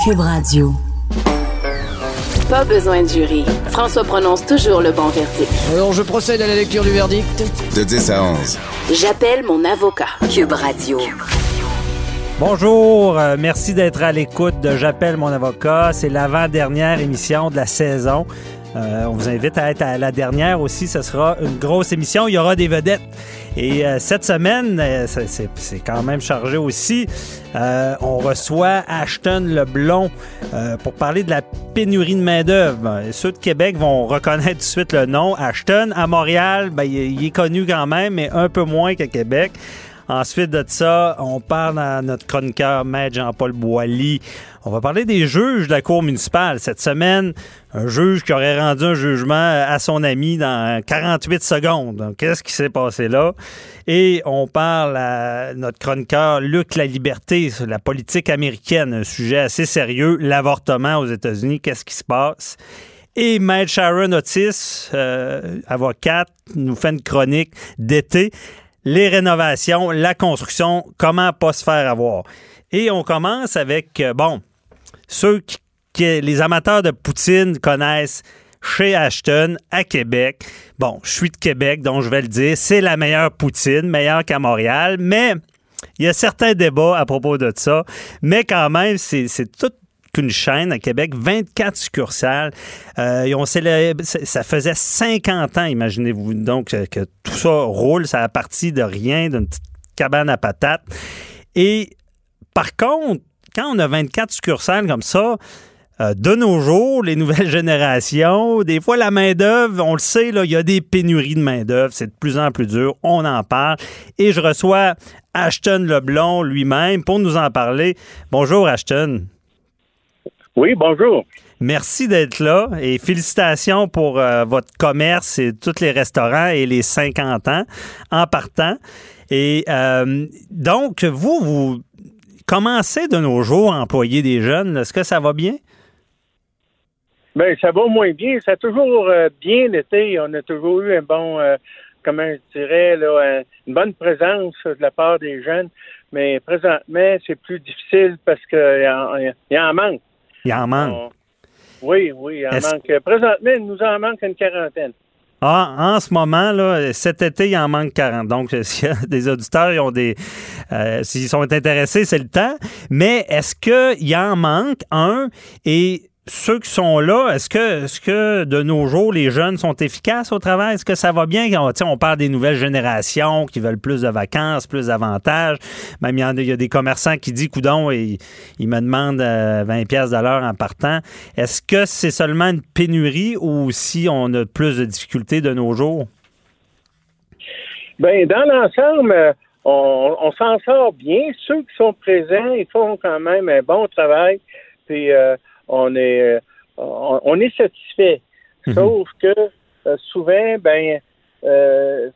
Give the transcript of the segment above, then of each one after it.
Cube Radio. Pas besoin de jury. François prononce toujours le bon verdict. Alors, je procède à la lecture du verdict. De 10 à 11. J'appelle mon avocat. Cube Radio. Bonjour, euh, merci d'être à l'écoute de J'appelle mon avocat. C'est l'avant-dernière émission de la saison. Euh, on vous invite à être à la dernière aussi. Ce sera une grosse émission. Il y aura des vedettes. Et euh, cette semaine, euh, c'est- quand même chargé aussi. On reçoit Ashton Leblon pour parler de la pénurie de main-d'œuvre. Ceux de Québec vont reconnaître tout de suite le nom. Ashton, à Montréal, ben, il, il est connu quand même, mais un peu moins qu'à Québec. Ensuite de ça, on parle à notre chroniqueur, Maître Jean-Paul Boilly. On va parler des juges de la Cour municipale. Cette semaine, un juge qui aurait rendu un jugement à son ami dans 48 secondes. Qu'est-ce qui s'est passé là? Et on parle à notre chroniqueur Luc La Liberté sur la politique américaine, un sujet assez sérieux, l'avortement aux États-Unis, qu'est-ce qui se passe? Et Maître Sharon Otis, euh, avocate, nous fait une chronique d'été. Les rénovations, la construction, comment pas se faire avoir? Et on commence avec, euh, bon, ceux qui, qui- les amateurs de poutine connaissent chez Ashton à Québec. Bon, je suis de Québec, donc je vais le dire, c'est la meilleure poutine, meilleure qu'à Montréal, mais il y a certains débats à propos de ça, mais quand même, c'est toute qu'une chaîne à Québec, 24 succursales. Euh, ça faisait 50 ans, imaginez-vous, donc que, que tout ça roule, ça a parti de rien, d'une petite cabane à patates. Et par contre, quand on a 24 succursales comme ça, euh, de nos jours, les nouvelles générations, des fois la main-d'œuvre, on le sait, là, il y a des pénuries de main-d'œuvre, c'est de plus en plus dur, on en parle. Et je reçois Ashton Leblon lui-même pour nous en parler. Bonjour Ashton. Oui, bonjour. Merci d'être là et félicitations pour euh, votre commerce et tous les restaurants et les 50 ans en partant. Et euh, donc, vous, vous commencez de nos jours à employer des jeunes. Est-ce que ça va bien? Ben, ça va moins bien. Ça a toujours euh, bien été. On a toujours eu un bon, euh, comment je dirais, là, un- une bonne présence de la part des jeunes. Mais présentement, c'est plus difficile parce qu'il y, en- il y en manque. Il en manque. On- oui, oui, il en manque. Présentement, il nous en manque une quarantaine. Ah, en ce moment, là, cet été, il en manque 40. Donc, s'il y a des auditeurs, ils ont des. euh, S'ils sont intéressés, c'est le temps. Mais est-ce qu'il en manque un? Et ceux qui sont là, est-ce que, est-ce que de nos jours, les jeunes sont efficaces au travail? Est-ce que ça va bien? On, on parle des nouvelles générations qui veulent plus de vacances, plus d'avantages. Même il y, a, des commerçants qui disent, coudon, et ils me demandent euh, 20 pièces de l'heure en partant. Est-ce que c'est seulement une pénurie ou si on a plus de difficultés de nos jours? Ben, dans l'ensemble, euh, on, on s'en sort bien. Ceux qui sont présents, ils font quand même un bon travail. Puis euh, on est euh, on, on est satisfait. Mhm. Sauf que euh, souvent, ben euh,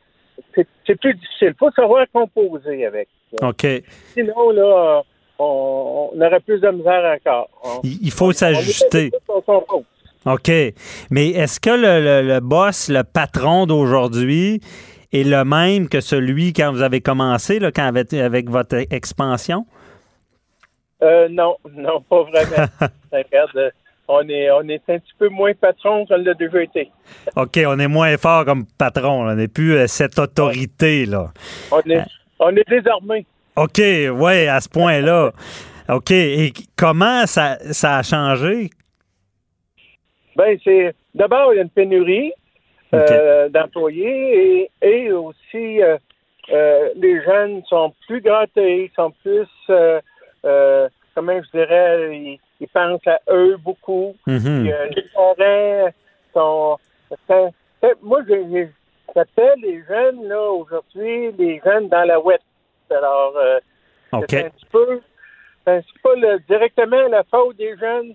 c'est plus difficile. Il faut savoir composer avec. OK. Sinon, là, on, on aurait plus de misère encore. On- Il faut s'ajuster. OK. Mais est-ce que le, le- le boss, le patron d'aujourd'hui, est le même que celui quand vous avez commencé, là, quand avec, avec votre expansion? Euh, non, non, pas vraiment. Regarde, euh, on est, on est un petit peu moins patron qu'on l'a déjà été. OK, on est moins fort comme patron. là. On n'est plus euh, cette autorité, là. On est, on est désarmé. OK, ouais, à ce point-là. OK. Et comment ça, ça a changé? Ben, c'est d'abord il y a une pénurie euh, d'employés et, et aussi euh, euh, les jeunes sont plus gâtés, sont plus euh, comment je dirais, ils, ils pensent à eux beaucoup. Mhm. Puis, euh, les parents sont. moi, j'appelle les jeunes là aujourd'hui les jeunes dans la web. Alors, euh, c'est un petit peu. C'est c'est pas le- directement la faute des jeunes.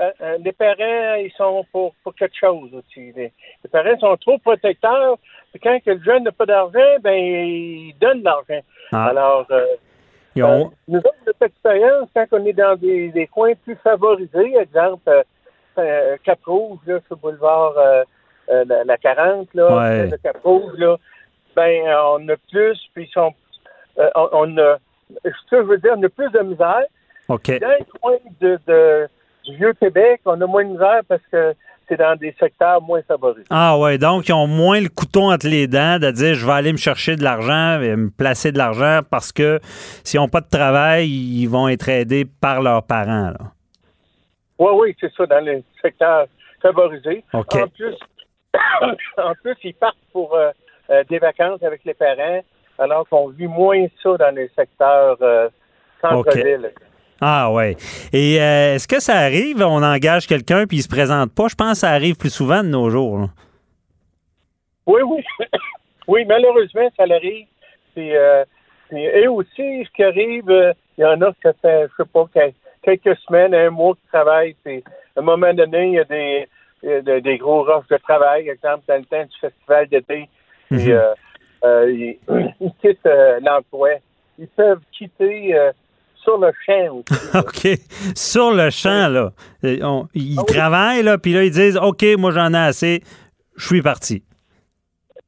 Euh, euh, les parents, ils sont pour, pour quelque chose aussi. Les, les parents sont trop protecteurs. Puis quand le jeune n'a pas d'argent, ben ils donnent de l'argent. Ah. Alors, Ils ont- euh, nous autres, notre expérience, quand on est dans des, des coins plus favorisés, exemple euh, euh, Cap-Rouge, là, sur le boulevard euh, la, la 40, là, Ouais. de Cap-Rouge, là, ben, on a plus, puis ils sont, euh, on, on a, ce que je veux dire, on a plus de misère. Dans les coins de, de- du Vieux-Québec, on a moins de misère parce que c'est dans des secteurs moins favorisés. Ah ouais, donc ils ont moins le couteau entre les dents de dire je vais aller me chercher de l'argent et me placer de l'argent parce que s'ils n'ont pas de travail, ils vont être aidés par leurs parents. Là. Oui, oui, c'est ça, dans les secteurs favorisés. OK. En plus, en plus, ils partent pour euh, euh, des vacances avec les parents, alors qu'on vit moins ça dans les secteurs euh, centre-ville. Ah ouais. Et euh, est-ce que ça arrive, on engage quelqu'un puis il se présente pas? Je pense que ça arrive plus souvent de nos jours. là. Oui, oui. oui, malheureusement, ça l'arrive. Puis, euh, et aussi, ce qui arrive, euh, il y en a qui ça fait, je sais pas, quel- quelques semaines, un mois qui travaillent. Puis, à un moment donné, il y a des, des, des gros rushs de travail, par exemple, dans le temps du festival d'été. Mhm. euh, ils, ils quittent l'emploi. Ils peuvent quitter sur le champ aussi. OK. Sur le champ, là. euh, on- ils Ah oui. travaillent, là, puis là, ils disent OK, moi, j'en ai assez, je suis parti.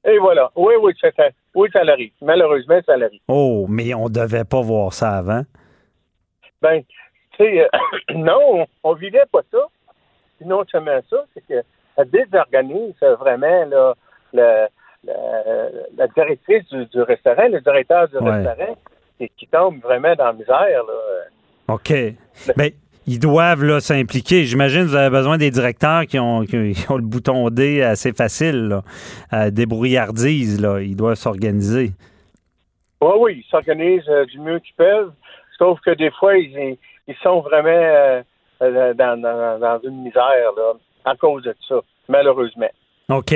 Et voilà. Oui, oui, ça, ça- oui, ça l'arrive. Malheureusement, ça l'arrive. Oh, mais on devait pas voir ça avant. Ben, tu sais, euh, non, on, vivait pas ça. Puis non seulement ça, c'est que ça désorganise vraiment là, le- la directrice du, du restaurant, le directeur du Ouais. restaurant, qui, qui tombe vraiment dans la misère. Là. OK. Mais ils doivent là, s'impliquer. J'imagine que vous avez besoin des directeurs qui ont, qui ont le bouton D assez facile, là. Débrouillardise, là. Ils doivent s'organiser. Oui, oui, ils s'organisent euh, du mieux qu'ils peuvent, sauf que des fois, ils, ils sont vraiment euh, euh, dans, dans- dans une misère là, à cause de ça, malheureusement. OK.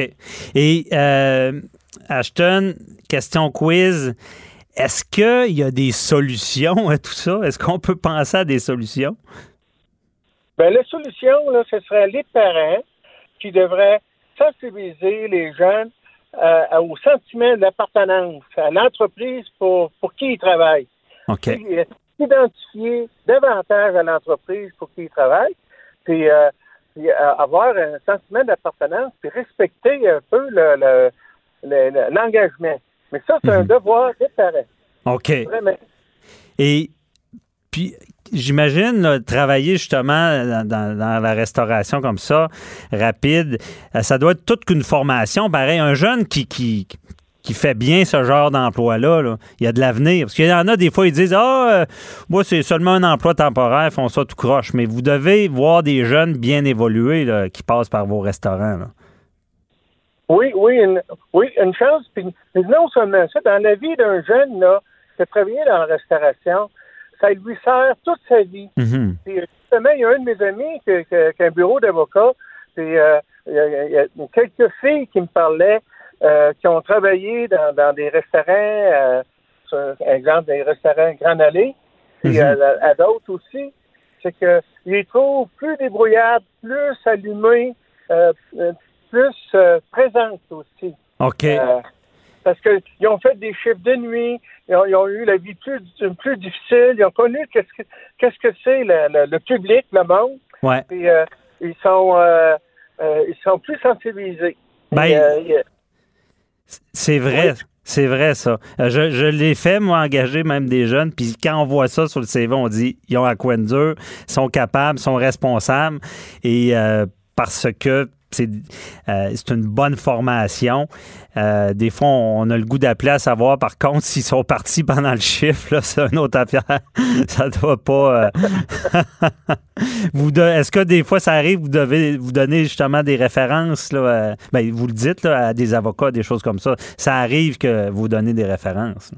Et euh, Ashton, question quiz. Est-ce qu'il y a des solutions à tout ça? Est-ce qu'on peut penser à des solutions? Ben, la solution, là, ce serait les parents qui devraient sensibiliser les jeunes euh, au sentiment d'appartenance à l'entreprise pour, pour qui ils travaillent. OK. Euh, Identifier davantage à l'entreprise pour qui ils travaillent, puis, euh, puis, euh, avoir un sentiment d'appartenance, puis respecter un peu le- le- le- le- l'engagement. Mais ça, c'est un Mhm. devoir parents, OK. vraiment. Et puis, j'imagine, travailler justement dans, dans- dans la restauration comme ça, rapide, euh, ça doit être toute qu'une formation. Pareil, un jeune qui, qui, qui fait bien ce genre d'emploi-là, là, il y a de l'avenir. Parce qu'il y en a des fois, ils disent Ah, euh, moi, c'est seulement un emploi temporaire, ils font ça tout croche. Mais vous devez voir des jeunes bien évolués là, qui passent par vos restaurants. là. Oui, oui, une, oui, une chance. Puis, non seulement ça, dans la vie d'un jeune là, qui a travaillé dans la restauration, ça lui sert toute sa vie. Mhm. Puis, justement, il y a un de mes amis qui, qui- qui a un bureau d'avocat. Puis, euh, il y, a, il y a quelques filles qui me parlaient euh, qui ont travaillé dans, dans des restaurants, euh, sur, exemple, des restaurants Grand Allée, puis Mhm. à, à d'autres aussi. C'est qu'ils les trouvent plus débrouillards, plus allumés, euh, euh, plus euh, présentes aussi. OK. Euh, parce qu'ils ont fait des chiffres de nuit, ils ont, ils ont eu la vie plus, plus difficile, ils ont connu qu'est-ce que qu'est-ce que c'est le, le- le public, le monde, ouais. puis euh, ils sont euh, ils sont plus sensibilisés. Ben, C'est vrai. C'est vrai, ça. Je, je l'ai fait, moi, engager même des jeunes. Puis quand on voit ça sur le CV, on dit ils ont à quoi de dur, sont capables, sont responsables. Et euh, parce que c'est euh, c'est une bonne formation. Euh, des fois, on a le goût d'appeler à savoir, par contre, s'ils sont partis pendant le chiffre, c'est une autre affaire. ça doit pas. euh, vous Est-ce que des fois, ça arrive, vous devez vous donner justement des références, là, ben, vous le dites à des avocats, des choses comme ça. Ça arrive que vous donnez des références.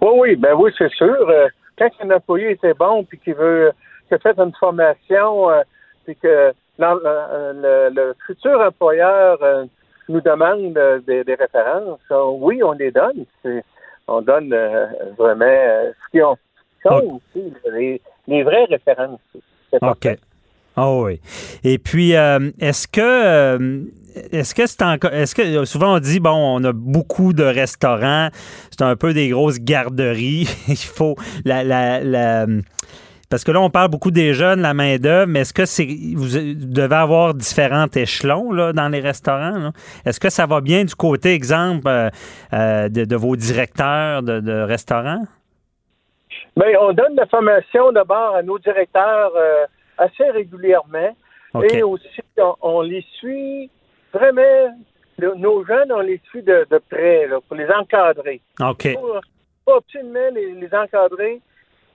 Oui, oui, ben oui, c'est sûr. Quand un employé était bon puis qu'il veut qu'il a fait une formation puis que le, le futur employeur euh, nous demande euh, des, des références, euh, oui, on les donne. On donne euh, vraiment euh, ce qu'ils ont, aussi, les, les vraies références. OK. Ah oui. Et puis, euh, est-ce que euh, est-ce que c'est encore est-ce que souvent on dit bon on a beaucoup de restaurants c'est un peu des grosses garderies il faut la, la, la- parce que là on parle beaucoup des jeunes la main d'œuvre mais est-ce que c'est vous devez avoir différents échelons là dans les restaurants là? est-ce que ça va bien du côté exemple euh, euh, de, de vos directeurs de, de restaurants? Bien, on donne la formation d'abord à nos directeurs euh, assez régulièrement. Et aussi, on, les suit vraiment. nos jeunes, on les suit de, près pour les encadrer. OK. Pour, absolument les, encadrer.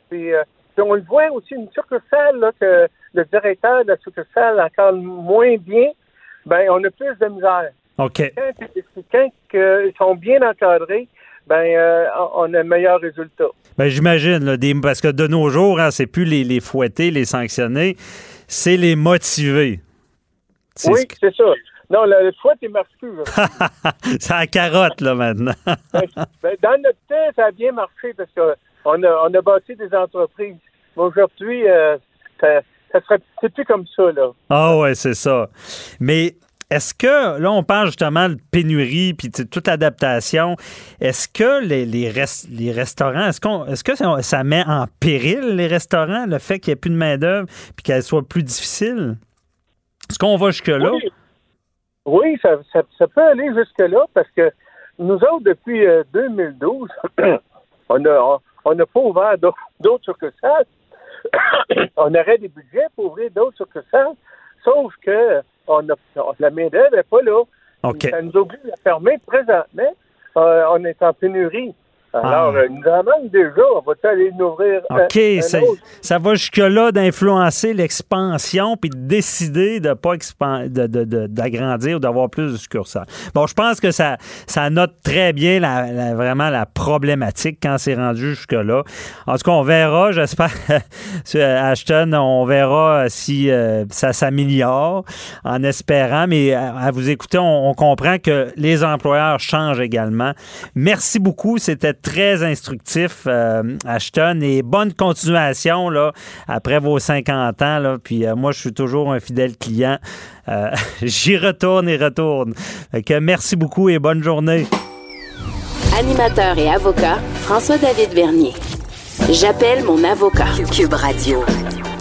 Puis, on le voit aussi, une succursale là, que le directeur de la succursale encadre moins bien, ben on a plus de misère. OK. Quand, ils sont bien encadrés, ben euh, on a un meilleur résultat. Ben, j'imagine, parce que de nos jours, hein, c'est plus les, les, fouetter, les sanctionner, c'est les motiver. Oui, c'est ça. Non, le fouet est marche plus. c'est la carotte, là, maintenant. Ben, ben, dans notre temps, ça a bien marché parce qu'on a, on a bâti des entreprises. Aujourd'hui, euh, ça, ça serait, c'est plus comme ça, là. Ah ouais, c'est ça. Mais est-ce que, là, on parle justement de pénurie puis toute l'adaptation. Est-ce que les, les, les restaurants, est-ce, qu'on, est-ce que ça, met en péril les restaurants, le fait qu'il n'y ait plus de main-d'œuvre puis qu'elle soit plus difficile? Est-ce qu'on va jusque-là? Oui, ça, peut aller jusque-là parce que nous autres, depuis 2012, euh, on n'a pas ouvert d'autres, d'autres succursales. on aurait des budgets pour ouvrir d'autres succursales, sauf que on a, la main-d'œuvre n'est pas là. Ça nous oblige à fermer présentement. Euh, on est en pénurie. Alors, ah. euh, nous en déjà. On va aller nous ouvrir. OK, ça, va jusque-là d'influencer l'expansion puis de décider de pas d'agrandir ou d'avoir plus de succursales. Bon, je pense que ça, ça note très bien la, vraiment la problématique quand c'est rendu jusque-là. En tout cas, on verra, j'espère, Ashton, on verra si euh, ça s'améliore en espérant, mais à, vous écouter, on, on comprend que les employeurs changent également. Merci beaucoup. C'était très instructif, euh, Ashton, et bonne continuation là, après vos 50 ans. Là, puis euh, moi, je suis toujours un fidèle client. Euh, j'y retourne et retourne. Que merci beaucoup et bonne journée. Animateur et avocat, François-David Vernier. J'appelle mon avocat. Cube Radio.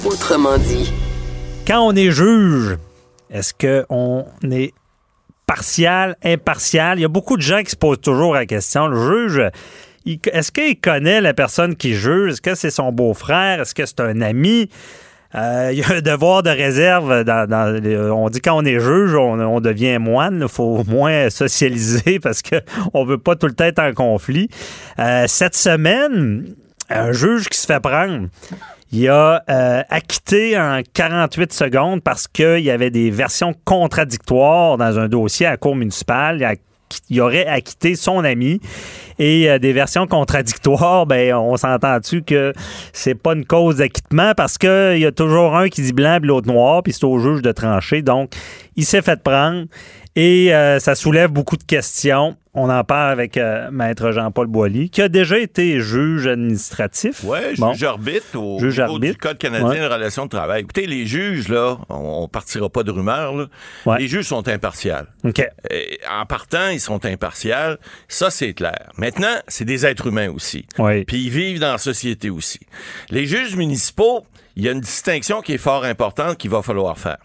Autrement dit. Quand on est juge, est-ce qu'on est partial, impartial? Il y a beaucoup de gens qui se posent toujours la question. Le juge, est-ce qu'il connaît la personne qui juge? Est-ce que c'est son beau-frère? Est-ce que c'est un ami? Euh, il y a un devoir de réserve. On dit quand on est juge, on, devient moine. Il faut au moins socialiser parce qu'on ne veut pas tout le temps être en conflit. Euh, cette semaine, un juge qui se fait prendre. Il a euh, acquitté en 48 secondes parce qu'il y avait des versions contradictoires dans un dossier à cour municipale. Il aurait acquitté son ami. Et euh, des versions contradictoires, ben on s'entend-tu que c'est pas une cause d'acquittement? Parce qu'il y a toujours un qui dit blanc et l'autre noir, puis c'est au juge de trancher. Donc, il s'est fait prendre. Et euh, ça soulève beaucoup de questions. On en parle avec euh, Maître Jean-Paul Boilly, qui a déjà été juge administratif. Oui, juge arbitre au juge niveau du Code canadien de relations de travail. Écoutez, les juges, là, on, partira pas de rumeurs, là. Les juges sont impartials. OK. en partant, ils sont impartials. Ça, c'est clair. Maintenant, c'est des êtres humains aussi. Oui. Puis ils vivent dans la société aussi. Les juges municipaux, il y a une distinction qui est fort importante qu'il va falloir faire.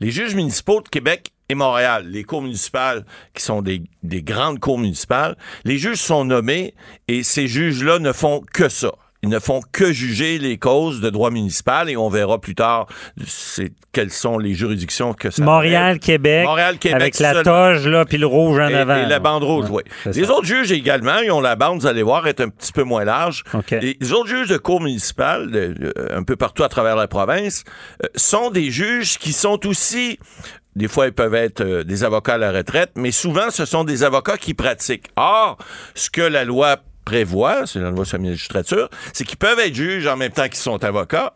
Les juges municipaux de Québec et Montréal, les cours municipales qui sont des, grandes cours municipales, les juges sont nommés et ces juges-là ne font que ça. Ils ne font que juger les causes de droit municipal et on verra plus tard quelles sont les juridictions que ça Montréal, Québec. Montréal, Québec. Avec la toge, là, puis le rouge en avant. Et la bande rouge, oui. Les autres juges également, ils ont la bande, vous allez voir, est un petit peu moins large. Les autres juges de cour municipale, un peu partout à travers la province, euh, sont des juges qui sont aussi des fois, ils peuvent être euh, des avocats à la retraite, mais souvent, ce sont des avocats qui pratiquent. Or, ce que la loi prévoit, c'est la loi sur la magistrature, c'est qu'ils peuvent être juges en même temps qu'ils sont avocats,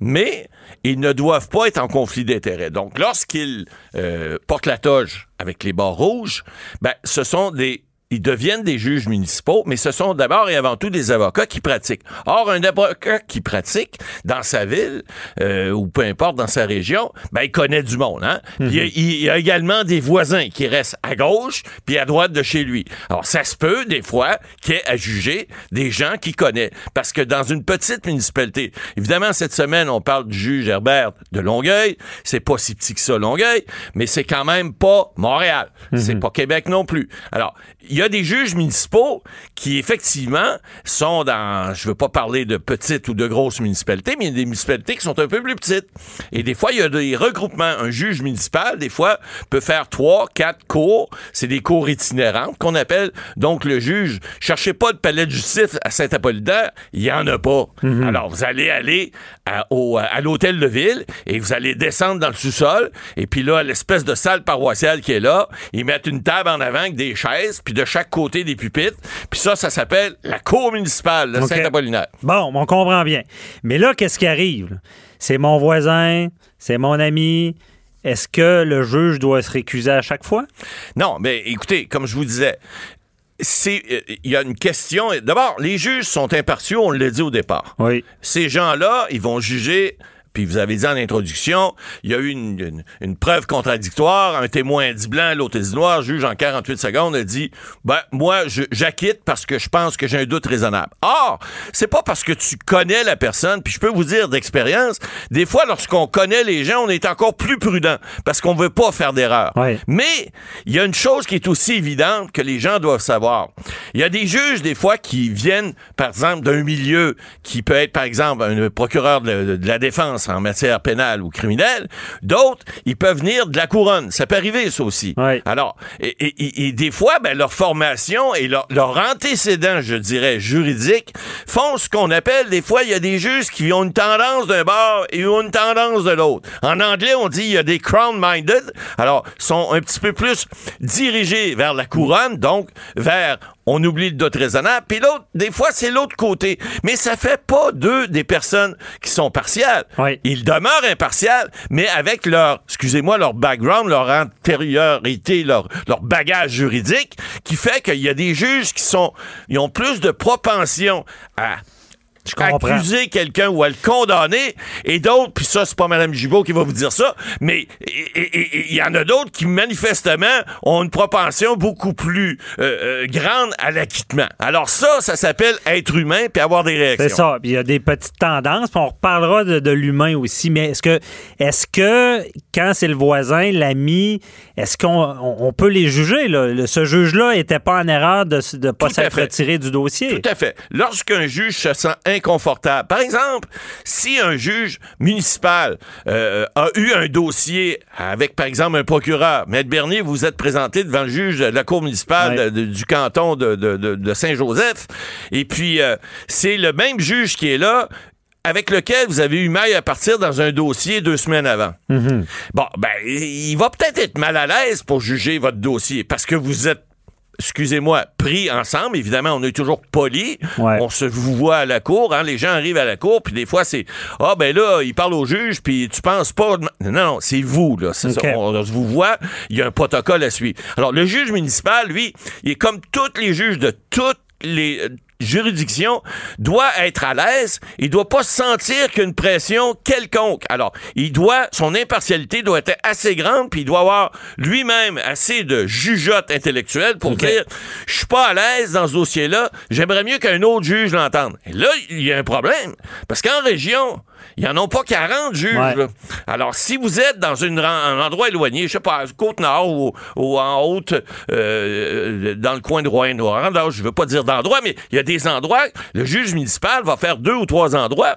mais ils ne doivent pas être en conflit d'intérêts. Donc, lorsqu'ils euh, portent la toge avec les bords rouges, ben, ce sont des ils deviennent des juges municipaux, mais ce sont d'abord et avant tout des avocats qui pratiquent. Or, un avocat qui pratique dans sa ville euh, ou peu importe dans sa région, ben il connaît du monde. Hein? Mhm. il, y a également des voisins qui restent à gauche puis à droite de chez lui. Alors, ça se peut des fois qu'il ait à juger des gens qu'il connaît, parce que dans une petite municipalité, évidemment cette semaine on parle du juge Herbert de Longueuil, c'est pas si petit que ça Longueuil, mais c'est quand même pas Montréal, c'est mhm. pas Québec non plus. Alors y a des juges municipaux qui, effectivement, sont dans, je veux pas parler de petites ou de grosses municipalités, mais il y a des municipalités qui sont un peu plus petites. Et des fois, il y a des regroupements. Un juge municipal, des fois, peut faire trois, quatre cours. C'est des cours itinérants qu'on appelle. Donc, le juge, cherchez pas de palais de justice à Saint-Apollinaire, il y en a pas. Mhm. Alors, vous allez aller à, à l'hôtel de ville et vous allez descendre dans le sous-sol. Et puis là, l'espèce de salle paroissiale qui est là, ils mettent une table en avant avec des chaises, puis de chaque côté des pupitres. Puis ça, ça s'appelle la cour municipale de Saint-Apollinaire. Bon, on comprend bien. Mais là, qu'est-ce qui arrive? C'est mon voisin, c'est mon ami. Est-ce que le juge doit se récuser à chaque fois? Non, mais écoutez, comme je vous disais, c'est euh, il y a une question. D'abord, les juges sont impartiaux, on l'a dit au départ. Oui. Ces gens-là, ils vont juger puis vous avez dit en introduction, il y a eu une, preuve contradictoire. Un témoin dit blanc, l'autre dit noir. juge en 48 secondes a dit ben moi j'acquitte parce que je pense que j'ai un doute raisonnable. Or, c'est pas parce que tu connais la personne, puis je peux vous dire d'expérience, des fois lorsqu'on connaît les gens, on est encore plus prudent parce qu'on veut pas faire d'erreur. Mais il y a une chose qui est aussi évidente que les gens doivent savoir. Il y a des juges des fois qui viennent par exemple d'un milieu qui peut être par exemple un procureur de la défense en matière pénale ou criminelle. D'autres, ils peuvent venir de la couronne. Ça peut arriver, ça aussi. Alors, et, des fois, ben, leur formation et leur, leur antécédent, je dirais, juridique, font ce qu'on appelle, des fois, il y a des juges qui ont une tendance d'un bord et une tendance de l'autre. En anglais, on dit il y a des crown-minded. Alors, sont un petit peu plus dirigés vers la couronne, donc vers on oublie le dot raisonnable. Puis l'autre, des fois, c'est l'autre côté. Mais ça fait pas deux des personnes qui sont partiales. Ils demeurent impartials, mais avec leur, excusez-moi, leur background, leur antériorité, leur, leur bagage juridique, qui fait qu'il y a des juges qui sont, ils ont plus de propension à accuser quelqu'un ou à le condamner, et d'autres, puis ça, c'est pas Mme Gibault qui va vous dire ça, mais il y, en a d'autres qui, manifestement, ont une propension beaucoup plus euh, euh, grande à l'acquittement. Alors ça, ça s'appelle être humain puis avoir des réactions. C'est ça. Il y a des petites tendances, puis on reparlera de, l'humain aussi, mais est-ce que, est-ce que quand c'est le voisin, l'ami, est-ce qu'on peut les juger? Là? Ce juge-là n'était pas en erreur de ne pas s'être retiré du dossier. Tout à fait. Lorsqu'un juge se sent inconfortable. Par exemple, si un juge municipal euh, a eu un dossier avec, par exemple, un procureur, Maître Bernier, vous êtes présenté devant le juge de la cour municipale du canton de, Saint-Joseph, et puis euh, c'est le même juge qui est là avec lequel vous avez eu maille à partir dans un dossier deux semaines avant. Mm-hmm. Bon, ben, il va peut-être être mal à l'aise pour juger votre dossier parce que vous êtes excusez-moi, pris ensemble. Évidemment, on est toujours poli. On se vous voit à la cour. Hein. Les gens arrivent à la cour, puis des fois, c'est Ah, ben là, il parle au juge, puis tu penses pas. Non, non, c'est vous, là. Ça. On, se vous voit. Il y a un protocole à suivre. Alors, le juge municipal, lui, il est comme tous les juges de toutes les juridiction doit être à l'aise, il doit pas sentir qu'une pression quelconque. Alors, il doit, son impartialité doit être assez grande, puis il doit avoir lui-même assez de jugeote intellectuelle pour dire, je suis pas à l'aise dans ce dossier-là, j'aimerais mieux qu'un autre juge l'entende. Et là, il y a un problème, parce qu'en région, il n'y en a pas 40 juges. Alors, si vous êtes dans un endroit éloigné, je sais pas, Côte-Nord ou, en Haute, euh, dans le coin de Rouen-Noranda, je veux pas dire d'endroit, mais il y a des endroits, le juge municipal va faire deux ou trois endroits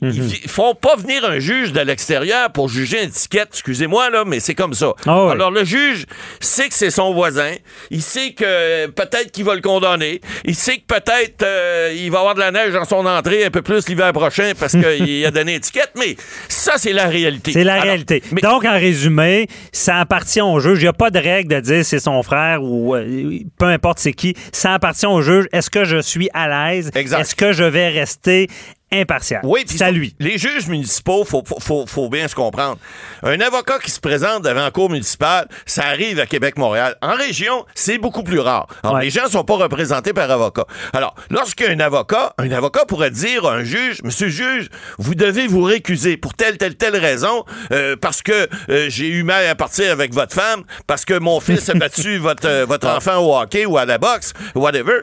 ils, ne font pas venir un juge de l'extérieur pour juger une étiquette. Excusez-moi, là, mais c'est comme ça. Ah Alors, le juge sait que c'est son voisin. Il sait que peut-être qu'il va le condamner. Il sait que peut-être euh, il va avoir de la neige dans son entrée un peu plus l'hiver prochain parce qu'il a donné étiquette. Mais ça, c'est la réalité. C'est la réalité. Donc, en résumé, ça appartient au juge. Il n'y a pas de règle de dire c'est son frère ou euh, peu importe c'est qui. Ça appartient au juge. Est-ce que je suis à l'aise? Est-ce que je vais rester impartial. Oui, c'est à lui. Les juges municipaux, faut, faut, faut, bien se comprendre. Un avocat qui se présente devant la cour municipale, ça arrive à Québec-Montréal. En région, c'est beaucoup plus rare. Alors, les gens sont pas représentés par avocat. Alors, lorsqu'un avocat, un avocat pourrait dire à un juge, Monsieur le juge, vous devez vous récuser pour telle, telle, telle raison, euh, parce que euh, j'ai eu mal à partir avec votre femme, parce que mon fils a battu votre, euh, votre ah. enfant au hockey ou à la boxe, whatever.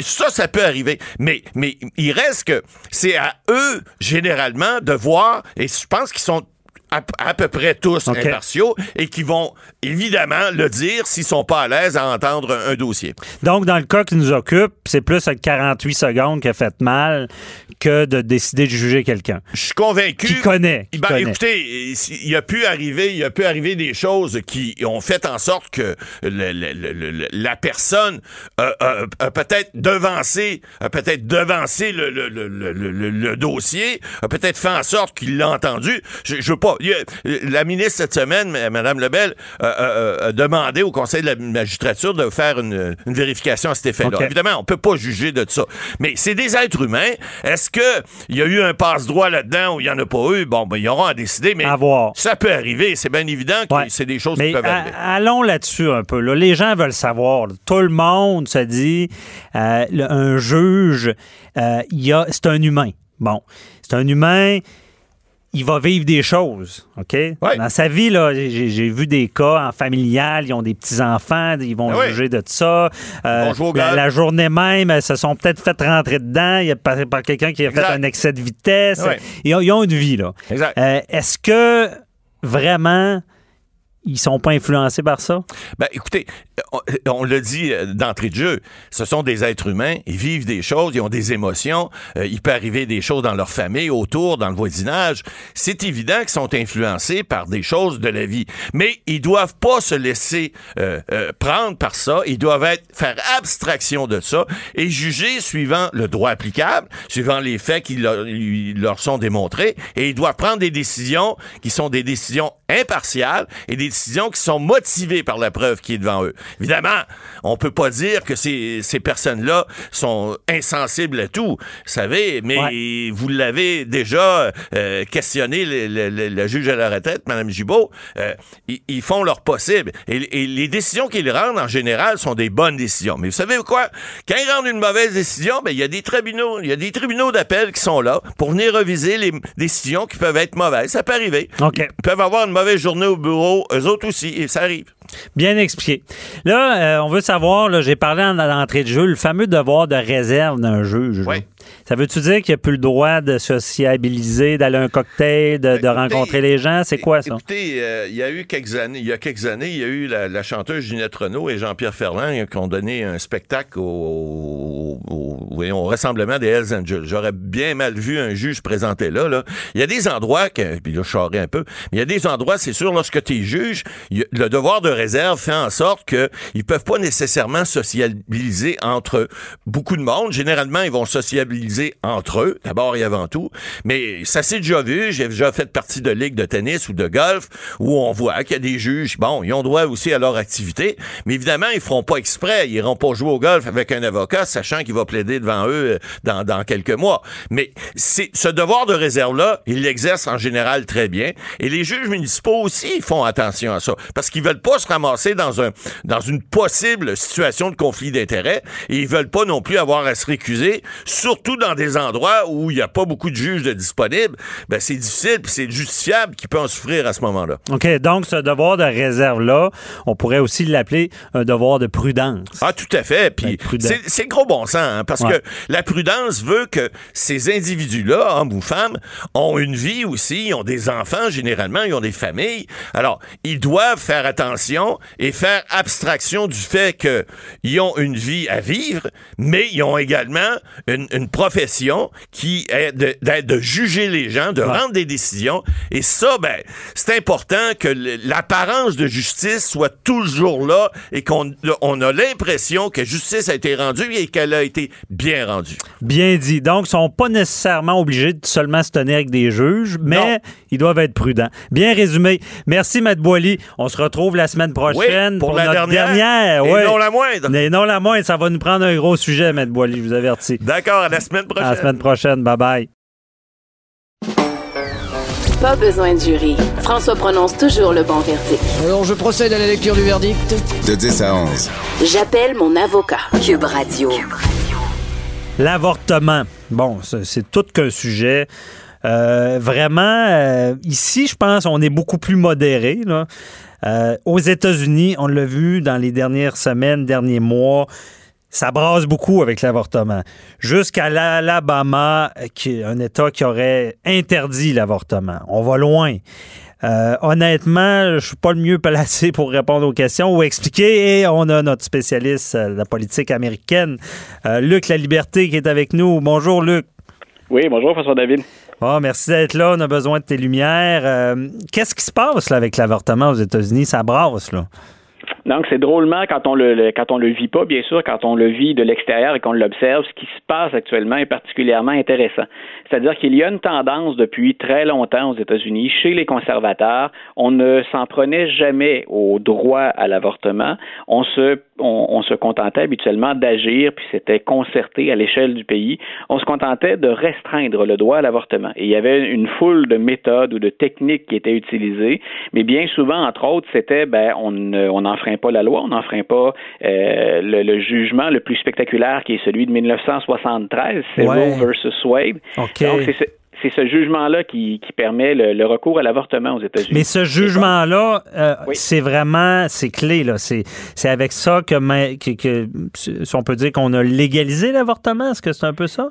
ça, ça peut arriver. Mais, mais il reste que c'est à eux, généralement, de voir, et je pense qu'ils sont à, peu près tous impartiaux et qui vont évidemment le dire s'ils sont pas à l'aise à entendre un, dossier. Donc, dans le cas qui nous occupe, c'est plus à 48 secondes qui a fait mal que de décider de juger quelqu'un. Je suis convaincu. Qui connaît. ben, écoutez, il a pu arriver, il a pu arriver des choses qui ont fait en sorte que la personne a, peut-être devancé, a peut-être devancé le, dossier, a peut-être fait en sorte qu'il l'a entendu. Je, je veux pas la ministre cette semaine, Mme Lebel, a demandé au Conseil de la magistrature de faire une, vérification à cet effet-là. Évidemment, on peut pas juger de ça. Mais c'est des êtres humains. Est-ce qu'il y a eu un passe-droit là-dedans ou il n'y en a pas eu? Bon, ben, ils auront à décider, mais ça peut arriver. C'est bien évident que c'est des choses qui peuvent arriver. Allons là-dessus un peu. Les gens veulent savoir. Tout le monde se dit, euh, un juge, euh, c'est un humain. Bon, c'est un humain il va vivre des choses, OK? Dans sa vie, là, j'ai, vu des cas en familial, ils ont des petits-enfants, ils vont ben juger de ça. Euh, la, journée même, elles se sont peut-être fait rentrer dedans il y a par, quelqu'un qui a fait un excès de vitesse. Ils, ont, une vie, là. Euh, est-ce que vraiment ils sont pas influencés par ça? Ben, écoutez, on, le dit euh, d'entrée de jeu, ce sont des êtres humains, ils vivent des choses, ils ont des émotions, euh, il peut arriver des choses dans leur famille, autour, dans le voisinage. C'est évident qu'ils sont influencés par des choses de la vie. Mais ils doivent pas se laisser euh, prendre par ça, ils doivent faire abstraction de ça et juger suivant le droit applicable, suivant les faits qui leur, leur sont démontrés, et ils doivent prendre des décisions qui sont des décisions impartiales et des qui sont motivées par la preuve qui est devant eux. Évidemment, on peut pas dire que ces, ces personnes-là sont insensibles à tout, vous savez, mais vous l'avez déjà euh, questionné, le, juge à la retraite, Mme Gibault, euh, ils, font leur possible. Et, les décisions qu'ils rendent, en général, sont des bonnes décisions. Mais vous savez quoi? Quand ils rendent une mauvaise décision, ben, il y a des tribunaux, il y a des tribunaux d'appel qui sont là pour venir reviser les décisions qui peuvent être mauvaises. Ça peut arriver. Ils peuvent avoir une mauvaise journée au bureau, eux autres aussi, et ça arrive. Bien expliqué. Là, euh, on veut savoir, j'ai parlé en entrée de jeu, le fameux devoir de réserve d'un juge. Oui. Ça veut-tu dire qu'il n'y a plus le droit de sociabiliser, d'aller à un cocktail, de, ben, rencontrer les gens? C'est quoi ça? Écoutez, euh, il y a eu quelques années, il y a quelques années, il y a eu la, chanteuse Ginette Renault et Jean-Pierre Ferland qui ont donné un spectacle au, rassemblement des Hells Angels. J'aurais bien mal vu un juge présenté là. là. Il y a des endroits, que, puis là, je un peu, mais il y a des endroits, c'est sûr, lorsque tu es juge, le devoir de réserve fait en sorte qu'ils peuvent pas nécessairement sociabiliser entre beaucoup de monde. Généralement, ils vont sociabiliser entre eux, d'abord et avant tout. Mais ça s'est déjà vu. J'ai déjà fait partie de ligues de tennis ou de golf où on voit qu'il y a des juges. Bon, ils ont droit aussi à leur activité. Mais évidemment, ils feront pas exprès. Ils iront pas jouer au golf avec un avocat, sachant qu'il va plaider devant eux euh, dans, dans quelques mois. Mais ce devoir de réserve-là, ils l'exercent en général très bien. Et les juges municipaux aussi font attention à ça. Parce qu'ils veulent pas se ramasser dans un, dans une possible situation de conflit d'intérêts. Et ils veulent pas non plus avoir à se récuser, surtout dans des endroits où il n'y a pas beaucoup de juges de disponibles. Ben, c'est difficile, puis c'est justifiable qui peut en souffrir à ce moment-là. OK, donc ce devoir de réserve-là, on pourrait aussi l'appeler un devoir de prudence. Ah, tout à fait. Puis c'est gros bon sens, hein, parce que la prudence veut que ces individus-là, hommes ou femmes, ont une vie aussi, ils ont des enfants généralement, ils ont des familles. Alors, ils doivent faire attention et faire abstraction du fait qu'ils ont une vie à vivre, mais ils ont également une, profession qui est de, de, juger les gens, de rendre des décisions. Et ça, ben, c'est important que l'apparence de justice soit toujours là et qu'on on a l'impression que justice a été rendue et qu'elle a été bien rendue. Bien dit. Donc, ils sont pas nécessairement obligés de seulement se tenir avec des juges, mais ils doivent être prudents. Bien résumé. Merci, Matt Boily. On se retrouve la semaine prochaine pour, la notre dernière. et non la moindre. Et non la moindre. Ça va nous prendre un gros sujet, Matt Boily, je vous avertis. D'accord. À la semaine prochaine. À la semaine prochaine. Bye-bye. Pas besoin de jury. François prononce toujours le bon verdict. Alors, je procède à la lecture du verdict. De 10 à 11. J'appelle mon avocat. Cube Radio. L'avortement. Bon, c'est tout qu'un sujet. Euh, vraiment, euh, ici, je pense, on est beaucoup plus modéré. Euh, aux États-Unis, on l'a vu dans les dernières semaines, derniers mois, ça brasse beaucoup avec l'avortement. Jusqu'à l'Alabama, qui est un État qui aurait interdit l'avortement. On va loin. Euh, honnêtement, je suis pas le mieux placé pour répondre aux questions ou expliquer. Et on a notre spécialiste euh, de la politique américaine, euh, Luc La Liberté, qui est avec nous. Bonjour, Luc. Oui, bonjour, François David. Oh, merci d'être là. On a besoin de tes lumières. Qu'est-ce qui se passe là, avec l'avortement aux États-Unis? Ça brasse, là. Donc, c'est drôlement quand on le, quand on le vit pas, bien sûr, quand on le vit de l'extérieur et qu'on l'observe, ce qui se passe actuellement est particulièrement intéressant. C'est-à-dire qu'il y a une tendance depuis très longtemps aux États-Unis, chez les conservateurs, on ne s'en prenait jamais au droit à l'avortement. On se, on, se contentait habituellement d'agir, puis c'était concerté à l'échelle du pays. On se contentait de restreindre le droit à l'avortement. Et il y avait une foule de méthodes ou de techniques qui étaient utilisées, mais bien souvent, entre autres, c'était ben on on n'enfreint pas la loi, on n'enfreint pas euh, le, jugement le plus spectaculaire qui est celui de 1973, c'est Roe versus Wade. Donc, c'est ce jugement-là qui, permet le, recours à l'avortement aux États-Unis. Mais ce jugement-là, euh, c'est vraiment, c'est clé, là. C'est avec ça que, que, si on peut dire qu'on a légalisé l'avortement. Est-ce que c'est un peu ça?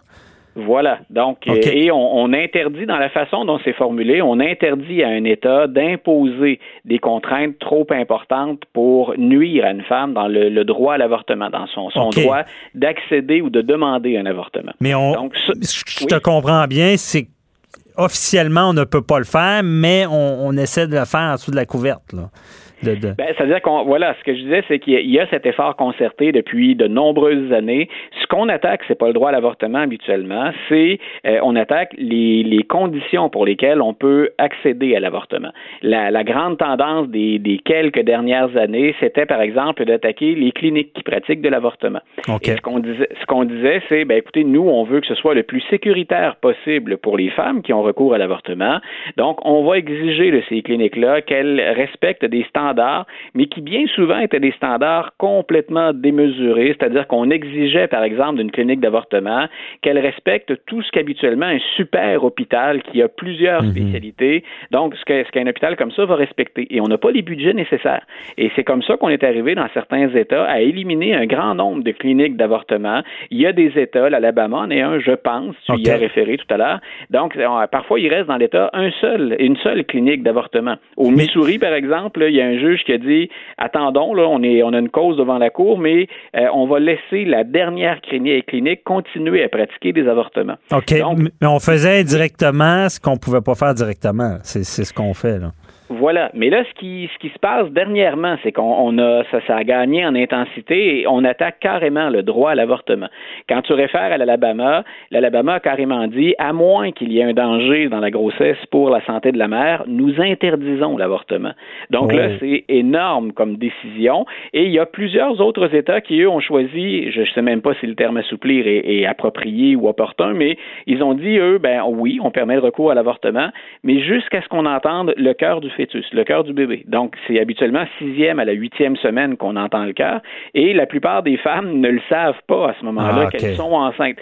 Voilà. Donc, et on, interdit, dans la façon dont c'est formulé, on interdit à un État d'imposer des contraintes trop importantes pour nuire à une femme dans le, droit à l'avortement, dans son, son droit d'accéder ou de demander un avortement. Mais on, Donc, je te comprends bien, c'est officiellement, on ne peut pas le faire, mais on, essaie de le faire en dessous de la couverte. Là. Ben, c'est-à-dire qu'on voilà, ce que je disais, c'est qu'il y, a cet effort concerté depuis de nombreuses années. Ce qu'on attaque, c'est pas le droit à l'avortement habituellement, c'est euh, on attaque les, les, conditions pour lesquelles on peut accéder à l'avortement. La, la, grande tendance des, des, quelques dernières années, c'était par exemple d'attaquer les cliniques qui pratiquent de l'avortement. ce qu'on disait, ce qu'on disait, c'est ben écoutez, nous, on veut que ce soit le plus sécuritaire possible pour les femmes qui ont recours à l'avortement. Donc, on va exiger de ces cliniques-là qu'elles respectent des standards mais qui bien souvent étaient des standards complètement démesurés, c'est-à-dire qu'on exigeait, par exemple, d'une clinique d'avortement qu'elle respecte tout ce qu'habituellement un super hôpital qui a plusieurs mhm. spécialités, donc ce, qu'un hôpital comme ça va respecter. Et on n'a pas les budgets nécessaires. Et c'est comme ça qu'on est arrivé dans certains États à éliminer un grand nombre de cliniques d'avortement. Il y a des États, l'Alabama en est un, je pense, tu y as référé tout à l'heure. Donc, parfois, il reste dans l'État un seul, une seule clinique d'avortement. Au Missouri, par exemple, il y a un juge qui a dit attendons, là, on, est, on a une cause devant la Cour, mais euh, on va laisser la dernière clinique continuer à pratiquer des avortements. OK. mais on faisait directement ce qu'on ne pouvait pas faire directement. C'est ce qu'on fait, là. Voilà. Mais là, ce qui, ce qui se passe dernièrement, c'est qu'on a, ça, ça a gagné en intensité et on attaque carrément le droit à l'avortement. Quand tu réfères à l'Alabama, l'Alabama a carrément dit, à moins qu'il y ait un danger dans la grossesse pour la santé de la mère, nous interdisons l'avortement. Donc là, c'est énorme comme décision. Et il y a plusieurs autres États qui, eux, ont choisi, je ne sais même pas si le terme assouplir est, est approprié ou opportun, mais ils ont dit, eux, ben oui, on permet le recours à l'avortement, mais jusqu'à ce qu'on entende le cœur du fœtus, le cœur du bébé. Donc, c'est habituellement sixième à la huitième semaine qu'on entend le cœur, et la plupart des femmes ne le savent pas à ce moment-là ah, qu'elles sont enceintes.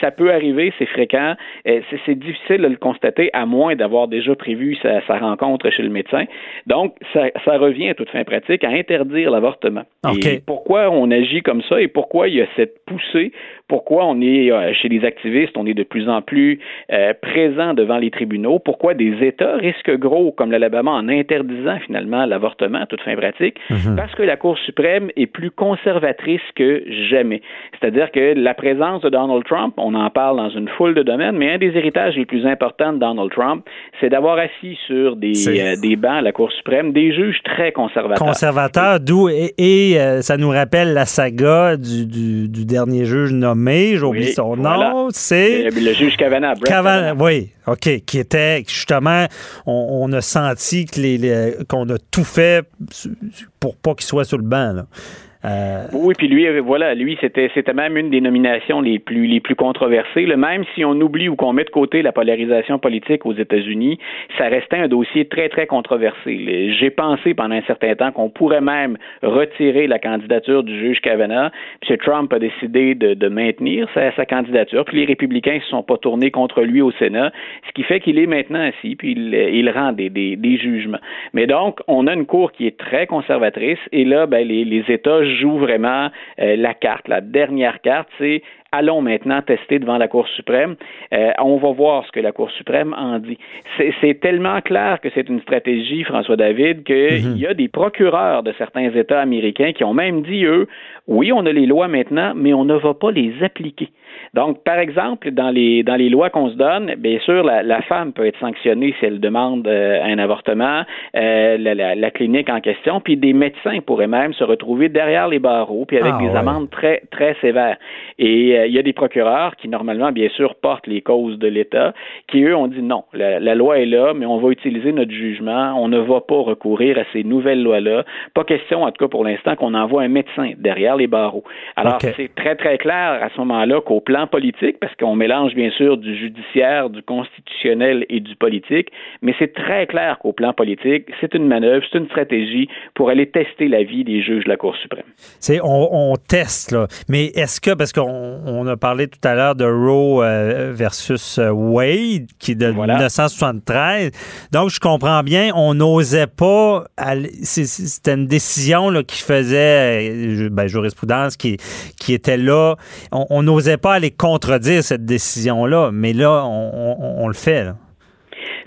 Ça peut arriver, c'est fréquent, c'est difficile de le constater à moins d'avoir déjà prévu sa, rencontre chez le médecin. Donc, ça, revient à toute fin pratique à interdire l'avortement. Et pourquoi on agit comme ça et pourquoi il y a cette poussée, pourquoi on est euh, chez les activistes, on est de plus en plus euh, présent devant les tribunaux, pourquoi des États risquent gros comme l'Alabama en interdisant finalement l'avortement à toute fin pratique, mhm. parce que la Cour suprême est plus conservatrice que jamais. C'est-à-dire que la présence de Donald Trump, on en parle dans une foule de domaines, mais un des héritages les plus importants de Donald Trump, c'est d'avoir assis sur des, euh, des bancs à la Cour suprême des juges très conservateurs. Conservateurs, d'où et, euh, ça nous rappelle la saga du, du, dernier juge nommé, j'oublie son nom, c'est le, juge Kavanaugh. Kavanaugh. Oui, OK, qui était justement, on, a senti que les, qu'on a tout fait pour pas qu'il soit sur le banc. Euh, oui, puis lui, euh, voilà, lui, c'était, c'était même une des nominations les plus, les plus controversées. Même si on oublie ou qu'on met de côté la polarisation politique aux États-Unis, ça restait un dossier très, très controversé. J'ai pensé pendant un certain temps qu'on pourrait même retirer la candidature du juge Kavanaugh. M. Trump a décidé de, maintenir sa, candidature, puis les républicains ne se sont pas tournés contre lui au Sénat, ce qui fait qu'il est maintenant assis, puis il, il rend des, des, jugements. Mais donc, on a une cour qui est très conservatrice, et là, ben, les États joue vraiment euh, la carte. La dernière carte, c'est allons maintenant tester devant la Cour suprême. Euh, on va voir ce que la Cour suprême en dit. C'est tellement clair que c'est une stratégie, François David, qu'il mhm. y a des procureurs de certains États américains qui ont même dit, eux, oui, on a les lois maintenant, mais on ne va pas les appliquer. Donc, par exemple, dans les, dans les lois qu'on se donne, bien sûr, la, la, femme peut être sanctionnée si elle demande euh, un avortement, euh, la, la, clinique en question, puis des médecins pourraient même se retrouver derrière les barreaux, puis avec ah, des amendes très, très sévères. Et euh, il y a des procureurs qui, normalement, bien sûr, portent les causes de l'État, qui, eux, ont dit non, la, loi est là, mais on va utiliser notre jugement, on ne va pas recourir à ces nouvelles lois-là. Pas question, en tout cas pour l'instant, qu'on envoie un médecin derrière les barreaux. Alors, c'est très, très clair à ce moment-là qu'au plan politique, parce qu'on mélange bien sûr du judiciaire, du constitutionnel et du politique, mais c'est très clair qu'au plan politique, c'est une manœuvre, c'est une stratégie pour aller tester la vie des juges de la Cour suprême. C'est on, teste là, mais est-ce que parce qu'on a parlé tout à l'heure de Roe euh, versus euh, Wade qui est de 1973, donc je comprends bien, on n'osait pas, c'était une décision là, qui faisait euh, ben, jurisprudence qui qui était là, on n'osait pas aller contredire cette décision-là, mais là, on, le fait.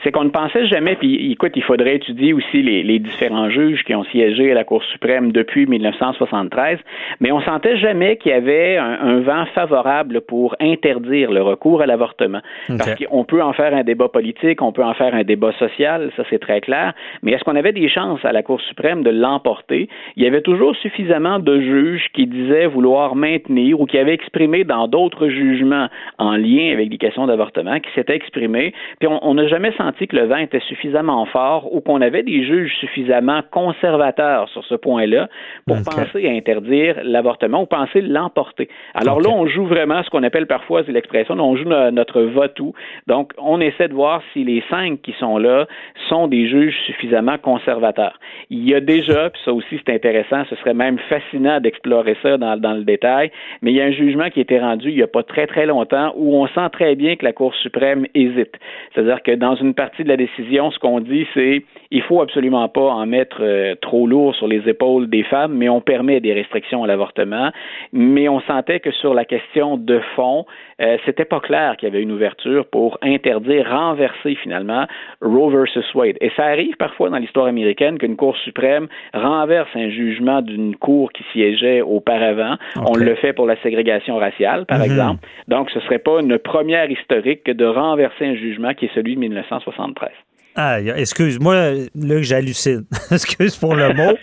C'est qu'on ne pensait jamais, puis écoute, il faudrait étudier aussi les, différents juges qui ont siégé à la Cour suprême depuis 1973, mais on sentait jamais qu'il y avait un, vent favorable pour interdire le recours à l'avortement. Parce qu'on peut en faire un débat politique, on peut en faire un débat social, ça c'est très clair, mais est-ce qu'on avait des chances à la Cour suprême de l'emporter? Il y avait toujours suffisamment de juges qui disaient vouloir maintenir ou qui avaient exprimé dans d'autres jugements en lien avec les questions d'avortement, qui s'étaient exprimés, puis on n'a jamais senti que le vent était suffisamment fort ou qu'on avait des juges suffisamment conservateurs sur ce point-là pour penser à interdire l'avortement ou penser l'emporter. Alors là, on joue vraiment ce qu'on appelle parfois, c'est l'expression, on joue notre vote-ou. Donc, on essaie de voir si les cinq qui sont là sont des juges suffisamment conservateurs. Il y a déjà, puis ça aussi c'est intéressant, ce serait même fascinant d'explorer ça dans, dans le détail, mais il y a un jugement qui a été rendu il n'y a pas très très longtemps où on sent très bien que la Cour suprême hésite. C'est-à-dire que dans une partie de la décision, ce qu'on dit, c'est il faut absolument pas en mettre euh, trop lourd sur les épaules des femmes, mais on permet des restrictions à l'avortement. Mais on sentait que sur la question de fond, euh, c'était pas clair qu'il y avait une ouverture pour interdire, renverser finalement Roe versus Wade. Et ça arrive parfois dans l'histoire américaine qu'une Cour suprême renverse un jugement d'une cour qui siégeait auparavant. On le fait pour la ségrégation raciale, par mhm. exemple. Donc, ce serait pas une première historique que de renverser un jugement qui est celui de 1973. Ah, excuse-moi, là, j'hallucine. excuse pour le mot.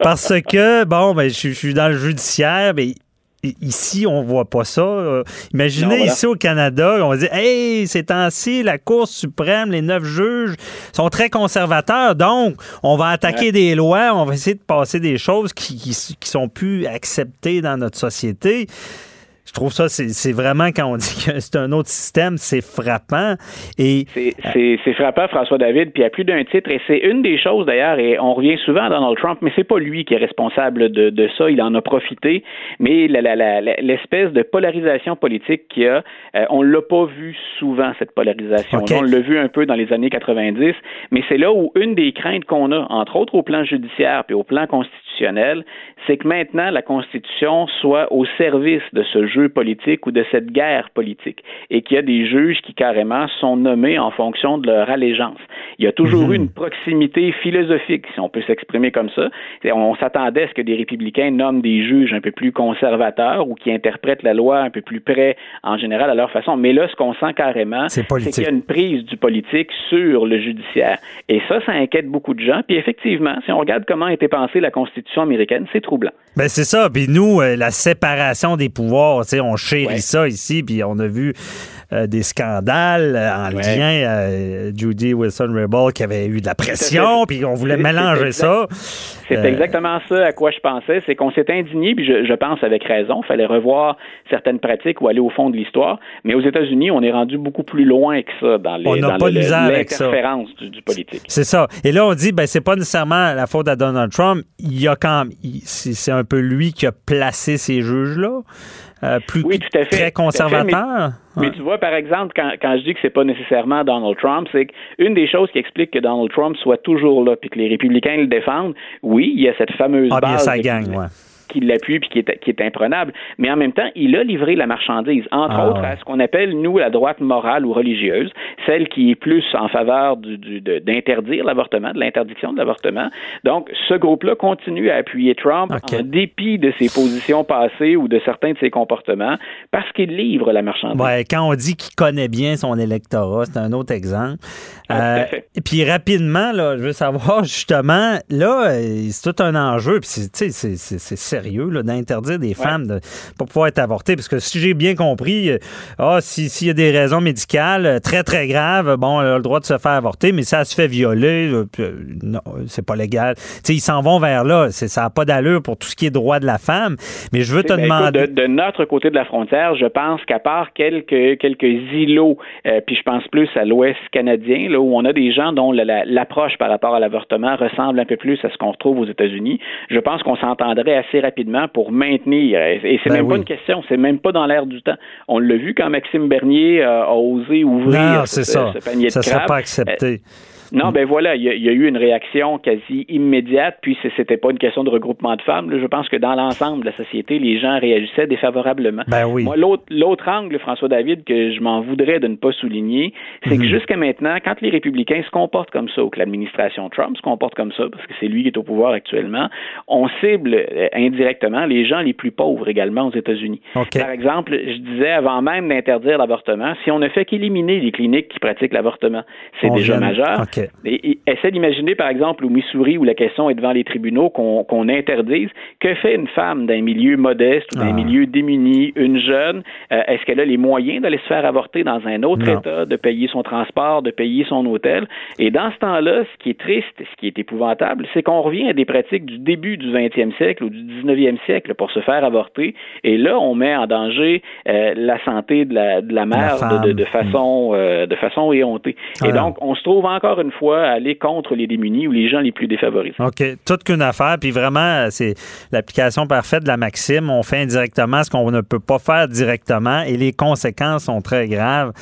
parce que, bon, ben, je, suis dans le judiciaire, mais Ici, on voit pas ça. Imaginez ici au Canada, on va dire Hey, ces temps-ci, la Cour suprême, les neuf juges sont très conservateurs, donc on va attaquer des lois, on va essayer de passer des choses qui, qui, qui sont plus acceptées dans notre société. Je trouve ça, c'est vraiment quand on dit que c'est un autre système, c'est frappant. Et c'est frappant, François David, puis il y a plus d'un titre. Et c'est une des choses d'ailleurs, et on revient souvent à Donald Trump, mais c'est pas lui qui est responsable de, de, ça. Il en a profité, mais l'espèce de polarisation politique qu'il y a, euh, on l'a pas vu souvent cette polarisation. On l'a vu un peu dans les années 90, mais c'est là où une des craintes qu'on a, entre autres au plan judiciaire puis au plan constitutionnel, c'est que maintenant la Constitution soit au service de ce jeu politique ou de cette guerre politique et qu'il y a des juges qui carrément sont nommés en fonction de leur allégeance. Il y a toujours mhm. eu une proximité philosophique, si on peut s'exprimer comme ça. On s'attendait à ce que des républicains nomment des juges un peu plus conservateurs ou qui interprètent la loi un peu plus près en général à leur façon. Mais là, ce qu'on sent carrément, c'est qu'il y a une prise du politique sur le judiciaire. Et ça, ça inquiète beaucoup de gens. Puis effectivement, si on regarde comment a été pensée la Constitution américaine, c'est troublant. Ben c'est ça. Puis nous, euh, la séparation des pouvoirs, on chérit ça ici, puis on a vu euh, des scandales euh, en lien à Judy Wilson-Raybould qui avait eu de la pression, puis on voulait mélanger ça. C'est exactement ça à quoi je pensais, c'est qu'on s'est indigné, puis je, pense avec raison, il fallait revoir certaines pratiques ou aller au fond de l'histoire, mais aux États-Unis, on est rendu beaucoup plus loin que ça dans l'interférence du, du, politique. C'est ça. Et là, on dit, ben c'est pas nécessairement la faute à Donald Trump, il y a quand c'est un peu lui qui a placé ces juges-là. Euh, plus oui, tout à fait, très conservateur. mais, tu vois, par exemple, quand, quand je dis que c'est pas nécessairement Donald Trump, c'est qu'une des choses qui explique que Donald Trump soit toujours là puis que les républicains le défendent, oui, il y a cette fameuse ah, base. Bien, ouais. Qui l'appuie puis qui est, qui est imprenable. Mais en même temps, il a livré la marchandise, entre ah, autres à ce qu'on appelle, nous, la droite morale ou religieuse, celle qui est plus en faveur d'interdire l'avortement, de l'interdiction de l'avortement. Donc, ce groupe-là continue à appuyer Trump en dépit de ses positions passées ou de certains de ses comportements parce qu'il livre la marchandise. Ouais, quand on dit qu'il connaît bien son électorat, c'est un autre exemple. Euh, et puis rapidement, là, je veux savoir justement, là, c'est tout un enjeu, puis c'est sérieux d'interdire des femmes de pas pouvoir être avortées, parce que si j'ai bien compris, euh, ah, s'il y a des raisons médicales euh, très, très graves, bon, elle a le droit de se faire avorter, mais ça se fait violer, non, c'est pas légal. sais, ils s'en vont vers là, ça n'a pas d'allure pour tout ce qui est droit de la femme, mais je veux te ben, demander... de, notre côté de la frontière, je pense qu'à part quelques, quelques îlots, puis je pense plus à l'ouest canadien, là, où on a des gens dont l'approche par rapport à l'avortement ressemble un peu plus à ce qu'on retrouve aux États-Unis, je pense qu'on s'entendrait assez rapidement pour maintenir. Et c'est ben même pas une question, c'est même pas dans l'air du temps. On l'a vu quand Maxime Bernier a osé ouvrir ce, panier de ça. Ça pas accepté. Non, ben voilà, il y, a, eu une réaction quasi immédiate, puis c'était pas une question de regroupement de femmes. je pense que dans l'ensemble de la société, les gens réagissaient défavorablement. Ben oui. Moi, l'autre angle, François David, que je m'en voudrais de ne pas souligner, c'est que mhm. jusqu'à maintenant, quand les républicains se comportent comme ça, ou que l'administration Trump se comporte comme ça, parce que c'est lui qui est au pouvoir actuellement, on cible euh, indirectement les gens les plus pauvres également aux États-Unis. Par exemple, je disais avant même d'interdire l'avortement, si on ne fait qu'éliminer les cliniques qui pratiquent l'avortement, c'est déjà majeur. Et, essaie d'imaginer, par exemple, au Missouri, où la question est devant les tribunaux, qu'on interdise. Que fait une femme d'un milieu modeste ou d'un ah. milieu démuni, une jeune? Euh, est-ce qu'elle a les moyens d'aller se faire avorter dans un autre État, de payer son transport, de payer son hôtel? Et dans ce temps-là, ce qui est triste, ce qui est épouvantable, c'est qu'on revient à des pratiques du début du 20e siècle ou du 19e siècle pour se faire avorter. Et là, on met en danger euh, la santé de la, de la mère de, façon, euh, de façon éhontée. Et donc, on se trouve encore une fois aller contre les démunis ou les gens les plus défavorisés. OK. Toute qu'une affaire. Puis vraiment, c'est l'application parfaite de la maxime. On fait indirectement ce qu'on ne peut pas faire directement et les conséquences sont très graves.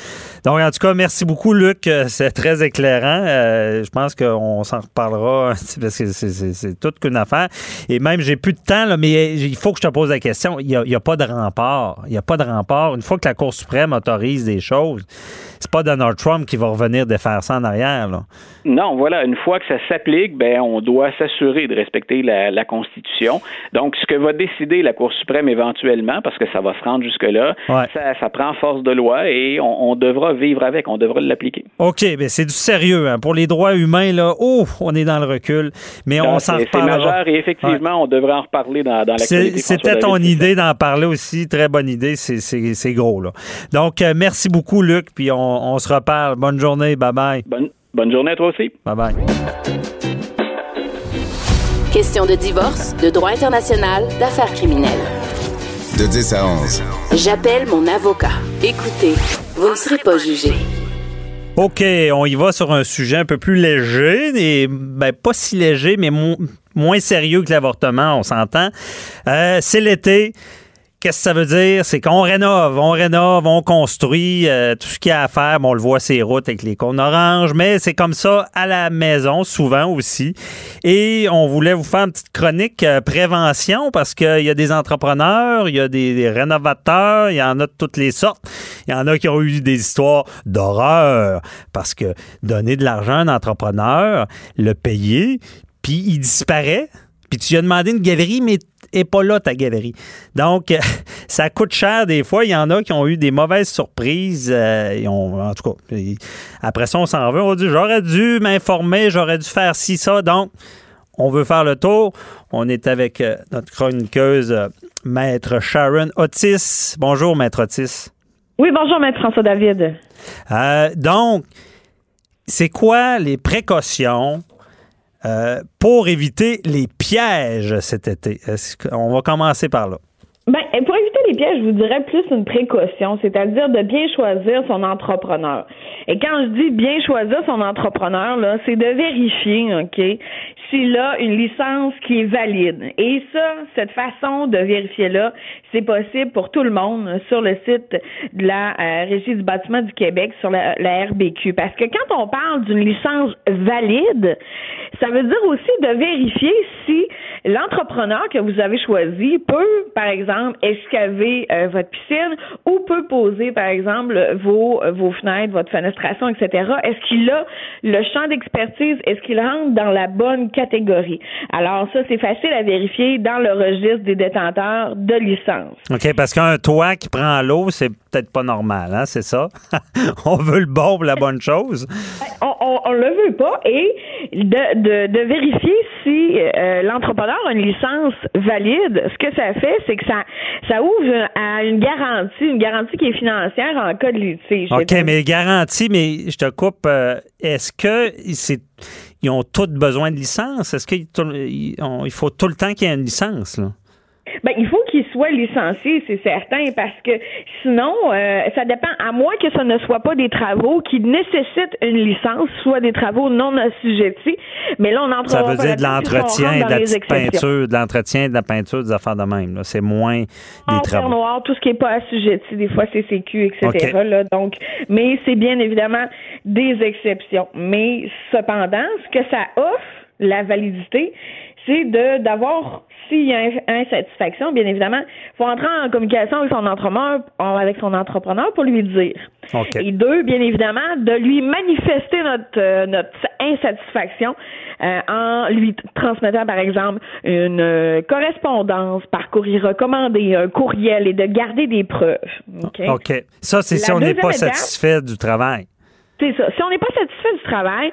Donc, en tout cas, merci beaucoup, Luc. C'est très éclairant. Euh, je pense qu'on s'en reparlera parce que c'est toute qu'une affaire. Et même, j'ai plus de temps, là, mais il faut que je te pose la question. Il n'y a, a, pas de rempart. Il n'y a pas de rempart. Une fois que la Cour suprême autorise des choses, c'est pas Donald Trump qui va revenir de faire ça en arrière. Là. Non, voilà, une fois que ça s'applique, ben on doit s'assurer de respecter la, Constitution. Donc, ce que va décider la Cour suprême éventuellement, parce que ça va se rendre jusque-là, ça, prend force de loi et on, devra vivre avec, on devra l'appliquer. OK, mais c'est du sérieux. Hein. Pour les droits humains, là, oh, on est dans le recul, mais on s'en reparlera. C'est majeur et effectivement, on devrait en reparler dans, dans l'actualité. C'était ton idée d'en parler aussi, très bonne idée, c'est gros. Là. Donc, euh, merci beaucoup, Luc, puis on, se reparle. Bonne journée, bye-bye. Bonne journée à toi aussi. Bye bye. Question de divorce, de droit international, d'affaires criminelles. De 10 à 11. J'appelle mon avocat. Écoutez, vous ne serez pas jugé. OK, on y va sur un sujet un peu plus léger, et ben, pas si léger, mais moins sérieux que l'avortement, on s'entend. Euh, c'est l'été. Qu'est-ce que ça veut dire? C'est qu'on rénove, on rénove, on construit euh, tout ce qu'il y a à faire. Bon, on le voit ces routes avec les cônes oranges, mais c'est comme ça à la maison, souvent aussi. Et on voulait vous faire une petite chronique euh, prévention parce qu'il y a des entrepreneurs, il y a des, rénovateurs, il y en a de toutes les sortes. Il y en a qui ont eu des histoires d'horreur parce que donner de l'argent à un entrepreneur, le payer, puis il disparaît. Puis tu lui as demandé une galerie, mais et pas là ta galerie. Donc, ça coûte cher des fois. Il y en a qui ont eu des mauvaises surprises. Euh, en tout cas, après ça, on s'en veut. On dit j'aurais dû m'informer, j'aurais dû faire ci, ça. Donc, on veut faire le tour. On est avec euh, notre chroniqueuse, euh, Maître Sharon Otis. Bonjour, Maître Otis. Oui, bonjour, Maître François David. donc, c'est quoi les précautions euh, pour éviter les pièges cet été? On va commencer par là. Ben, pour éviter les pièges, je vous dirais plus une précaution, c'est-à-dire de bien choisir son entrepreneur. Et quand je dis bien choisir son entrepreneur, là, c'est de vérifier, OK, s'il a une licence qui est valide. Et ça, cette façon de vérifier-là, c'est possible pour tout le monde sur le site de la euh, Régie du bâtiment du Québec, sur la, RBQ. Parce que quand on parle d'une licence valide, ça veut dire aussi de vérifier si l'entrepreneur que vous avez choisi peut, par exemple, escaver euh, votre piscine ou peut poser, par exemple, vos, vos fenêtres, votre fenestration, etc. Est-ce qu'il a le champ d'expertise? Est-ce qu'il rentre dans la bonne catégorie? Alors ça, c'est facile à vérifier dans le registre des détenteurs de licence. OK, parce qu'un toit qui prend l'eau, c'est peut-être pas normal, hein? C'est ça? on veut le bon pour la bonne chose. On, on, le veut pas et de, de, vérifier si euh, l'entrepreneur a une licence valide, ce que ça fait, c'est que ça, ça ouvre à une garantie, une garantie qui est financière en cas de litige. OK, mais garantie, mais je te coupe. Euh, est-ce que c'est ils ont tous besoin de licence? Est-ce qu'il il faut tout le temps qu'il y ait une licence? Là? Ben, il faut qu'il soit licencié, c'est certain, parce que sinon, euh, ça dépend, à moins que ce ne soit pas des travaux qui nécessitent une licence, soit des travaux non assujettis, mais là, on entre Ça veut dire de l'entretien, de la petite peinture, de l'entretien, de la peinture, des affaires de même. C'est moins des travaux. noir, tout ce qui n'est pas assujetti, des fois c'est CQ, etc. Là, donc, mais c'est bien évidemment des exceptions. Mais cependant, ce que ça offre, la validité, c'est de d'avoir s'il y a insatisfaction, bien évidemment, il faut entrer en communication avec son entrepreneur, avec son entrepreneur pour lui dire. Et deux, bien évidemment, de lui manifester notre, euh, notre insatisfaction euh, en lui transmettant, par exemple, une euh, correspondance par courrier recommandé, un courriel et de garder des preuves. OK. Ça, c'est si on n'est pas satisfait du travail. C'est ça. Si on n'est pas satisfait du travail,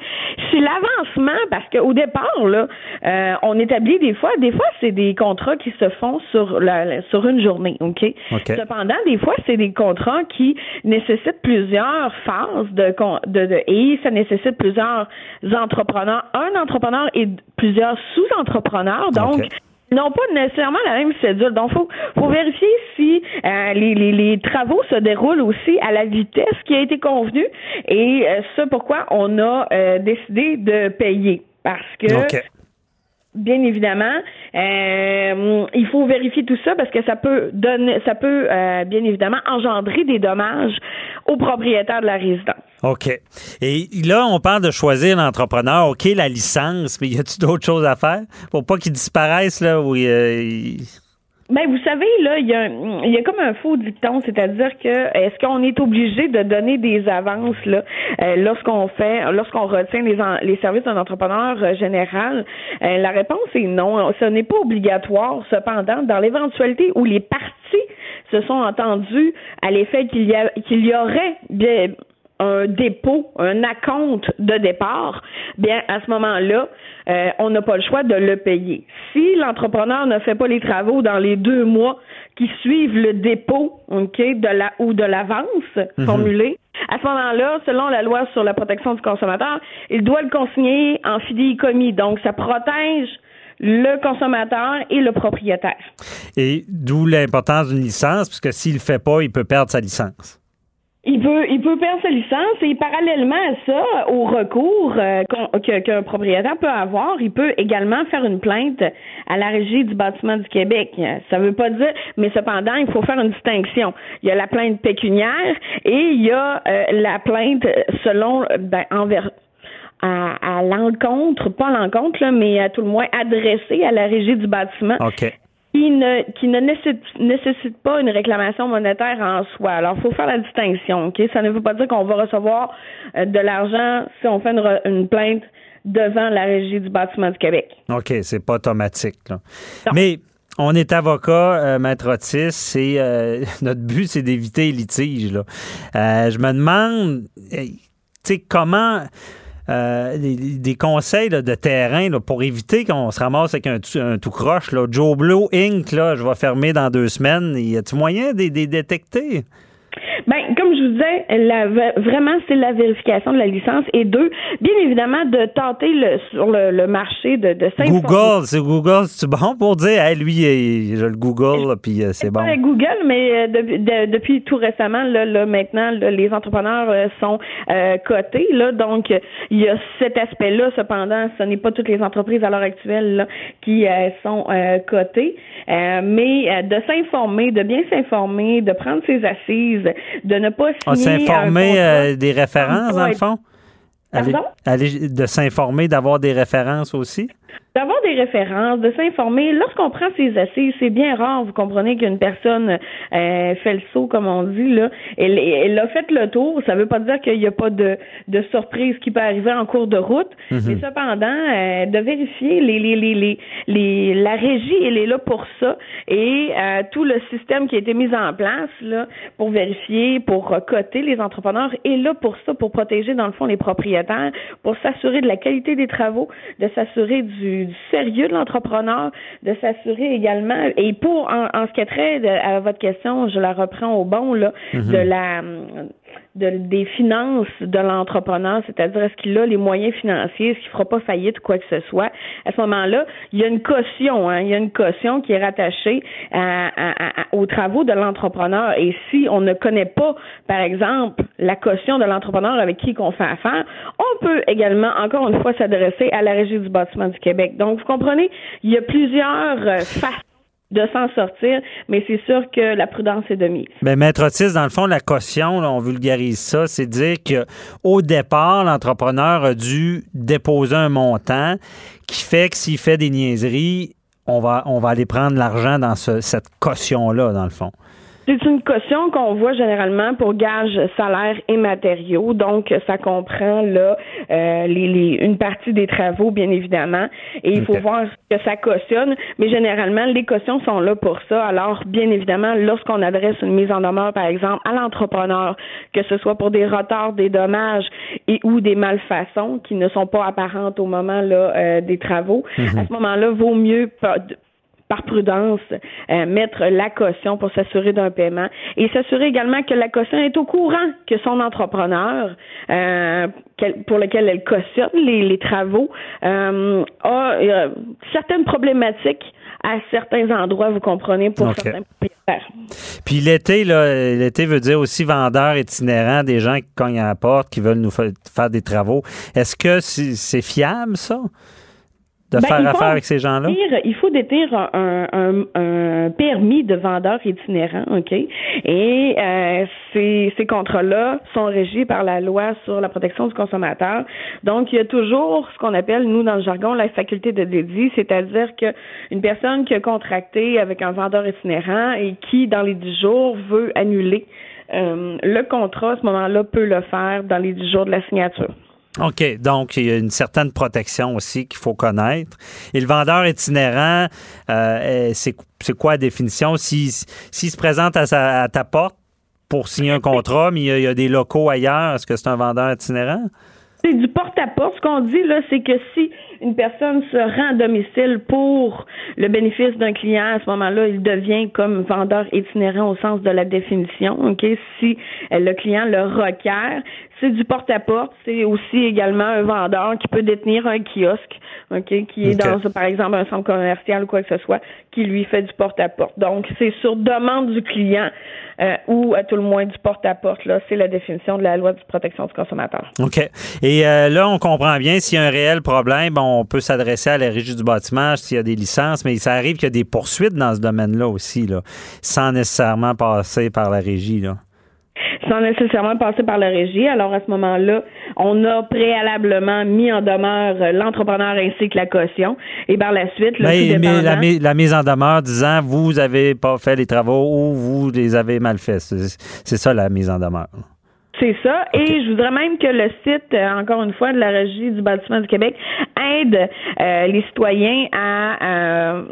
si l'avancement, parce qu'au départ, là, euh, on établit des fois, des fois, c'est des contrats qui se font sur la, sur une journée, OK? Cependant, des fois, c'est des contrats qui nécessitent plusieurs phases de, de, de et ça nécessite plusieurs entrepreneurs, un entrepreneur et plusieurs sous-entrepreneurs. Donc, n'ont pas nécessairement la même cédule. Donc, faut, faut vérifier si euh, les, travaux se déroulent aussi à la vitesse qui a été convenue. Et euh, ça, pourquoi on a euh, décidé de payer. Parce que bien évidemment, il faut vérifier tout ça parce que ça peut donner, ça peut bien évidemment engendrer des dommages aux propriétaires de la résidence. OK. Et là, on parle de choisir l'entrepreneur. OK, la licence, mais y a-t-il d'autres choses à faire? Pour pas qu'il disparaisse là où il, ben, vous savez, là, il y, a, y a comme un faux dicton, c'est-à-dire que est-ce qu'on est obligé de donner des avances là euh, lorsqu'on fait, lorsqu'on retient les, les services d'un entrepreneur euh, général? Euh, La réponse est non. Ce n'est pas obligatoire. Cependant, dans l'éventualité où les parties se sont entendues à l'effet qu'il y a qu'il y aurait bien un dépôt, un acompte de départ, bien à ce moment-là, euh, on n'a pas le choix de le payer. Si l'entrepreneur ne fait pas les travaux dans les deux mois qui suivent le dépôt, ok, de la ou de l'avance mhm. formulée, à ce moment-là, selon la loi sur la protection du consommateur, il doit le consigner en fidéicommis. Donc, ça protège le consommateur et le propriétaire. Et d'où l'importance d'une licence, puisque s'il ne le fait pas, il peut perdre sa licence. Il peut, il peut perdre sa licence et parallèlement à ça, au recours euh, qu'un propriétaire peut avoir, il peut également faire une plainte à la Régie du bâtiment du Québec. Ça veut pas dire, mais cependant, il faut faire une distinction. Il y a la plainte pécuniaire et il y a euh, la plainte selon ben, envers à, à l'encontre, pas l'encontre, mais à tout le moins adressée à la Régie du bâtiment. OK qui ne, qui ne nécessite, pas une réclamation monétaire en soi. Alors, il faut faire la distinction. ok? Ça ne veut pas dire qu'on va recevoir euh, de l'argent si on fait une, plainte devant la Régie du bâtiment du Québec. OK, c'est pas automatique. Mais on est avocat, euh, Maître Otis, c'est euh, notre but, c'est d'éviter les litiges. je me demande, tu sais, comment euh, des, conseils de terrain pour éviter qu'on se ramasse avec un, tout croche. Là. Joe Blow Inc., là, je vais fermer dans deux semaines. Y a-t-il moyen de les détecter? Ben, comme je vous disais, la, vraiment, c'est la vérification de la licence. Et deux, bien évidemment, de tenter le, sur le, marché de, de Google, c'est Google, c'est bon pour dire, hey, lui, je le Google, puis euh, c'est bon? Pas Google, mais euh, depuis tout récemment, là, là maintenant, les entrepreneurs euh, sont cotés. Là, donc, il y a cet aspect-là. Cependant, ce n'est pas toutes les entreprises à l'heure actuelle là, qui sont cotées. mais de s'informer, de bien s'informer, de prendre ses assises, de ne pas signer. On s'informer euh, des références, dans le fond? aller de s'informer, d'avoir des références aussi? D'avoir des références, de s'informer. Lorsqu'on prend ses assises, c'est bien rare, vous comprenez qu'une personne euh, fait le saut, comme on dit, là. Elle, elle a fait le tour. Ça ne veut pas dire qu'il n'y a pas de, de surprise qui peut arriver en cours de route. Mhm. Mais cependant, euh, de vérifier les, les, les, les, la régie, elle est là pour ça. Et euh, tout le système qui a été mis en place là, pour vérifier, pour coter les entrepreneurs est là pour ça, pour protéger, dans le fond, les propriétaires, pour s'assurer de la qualité des travaux, de s'assurer du du, sérieux de l'entrepreneur, de s'assurer également, et pour en, ce qui est trait à votre question, je la reprends au bon, là, mhm. de la de, des finances de l'entrepreneur, c'est-à-dire est-ce qu'il a les moyens financiers, est-ce qu'il fera pas faillite quoi que ce soit. À ce moment-là, il y a une caution, hein, il y a une caution qui est rattachée à, aux travaux de l'entrepreneur. Et si on ne connaît pas, par exemple, la caution de l'entrepreneur avec qui qu'on fait affaire, on peut également, encore une fois, s'adresser à la Régie du bâtiment du Québec. Donc, vous comprenez, il y a plusieurs euh, facettes de s'en sortir, mais c'est sûr que la prudence est de mise. Mais Maître Otis, dans le fond, la caution, on vulgarise ça, c'est dire qu'au départ, l'entrepreneur a dû déposer un montant qui fait que s'il fait des niaiseries, on va, on va aller prendre l'argent dans cette caution-là, dans le fond. C'est une caution qu'on voit généralement pour gages, salaires et matériaux. Donc, ça comprend là euh, les, les, une partie des travaux, bien évidemment. Et il faut voir que ça cautionne. Mais généralement, les cautions sont là pour ça. Alors, bien évidemment, lorsqu'on adresse une mise en demeure, par exemple, à l'entrepreneur, que ce soit pour des retards, des dommages et ou des malfaçons qui ne sont pas apparentes au moment là euh, des travaux, mhm. à ce moment-là, vaut mieux par prudence, euh, mettre la caution pour s'assurer d'un paiement et s'assurer également que la caution est au courant que son entrepreneur, euh, pour lequel elle cautionne les, travaux, euh, a certaines problématiques à certains endroits, vous comprenez, pour certains propriétaires. Puis l'été, l'été veut dire aussi vendeurs itinérants, des gens qui cognent à la porte, qui veulent nous faire des travaux. Est-ce que c'est fiable, ça? De ben, faire affaire avec ces gens-là? Il faut détenir un, un, un, permis de vendeur itinérant, OK? Et euh, ces, ces contrats-là sont régis par la loi sur la protection du consommateur. Donc, il y a toujours ce qu'on appelle, nous, dans le jargon, la faculté de dédit, c'est-à-dire qu'une personne qui a contracté avec un vendeur itinérant et qui, dans les dix jours, veut annuler euh, le contrat, à ce moment-là, peut le faire dans les dix jours de la signature. OK. Donc, il y a une certaine protection aussi qu'il faut connaître. Et le vendeur itinérant, euh, c'est quoi la définition? S'il se présente à, ta porte pour signer un contrat, mais il y, a, des locaux ailleurs, est-ce que c'est un vendeur itinérant? C'est du porte-à-porte. Ce qu'on dit, là, c'est que si une personne se rend à domicile pour le bénéfice d'un client, à ce moment-là, il devient comme vendeur itinérant au sens de la définition. OK? Si euh, le client le requiert, c'est du porte-à-porte. C'est aussi également un vendeur qui peut détenir un kiosque, ok, qui est dans, par exemple, un centre commercial ou quoi que ce soit, qui lui fait du porte-à-porte. Donc, c'est sur demande du client euh, ou à tout le moins du porte-à-porte. Là, c'est la définition de la loi de protection du consommateur. OK. Et euh, là, on comprend bien s'il y a un réel problème, on peut s'adresser à la régie du bâtiment s'il y a des licences, mais ça arrive qu'il y a des poursuites dans ce domaine-là aussi, là, sans nécessairement passer par la régie. Là sans nécessairement passer par la régie. Alors à ce moment-là, on a préalablement mis en demeure l'entrepreneur ainsi que la caution. Et par la suite, le mais, mais la, mise en demeure disant vous n'avez pas fait les travaux ou vous les avez mal faits. C'est ça la mise en demeure. C'est ça. Et je voudrais même que le site, euh, encore une fois, de la Régie du bâtiment du Québec aide euh, les citoyens à euh,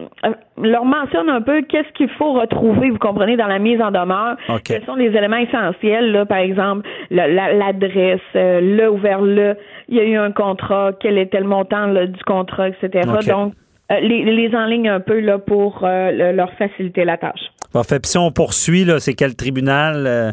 leur mentionne un peu qu'est-ce qu'il faut retrouver, vous comprenez, dans la mise en demeure. Quels sont les éléments essentiels, là, par exemple, l'adresse, le ouvert le, il y a eu un contrat, quel était le montant du contrat, etc. Donc, les, les enligne un peu là pour leur faciliter la tâche. Parfait. Puis si on poursuit, là, c'est quel tribunal euh,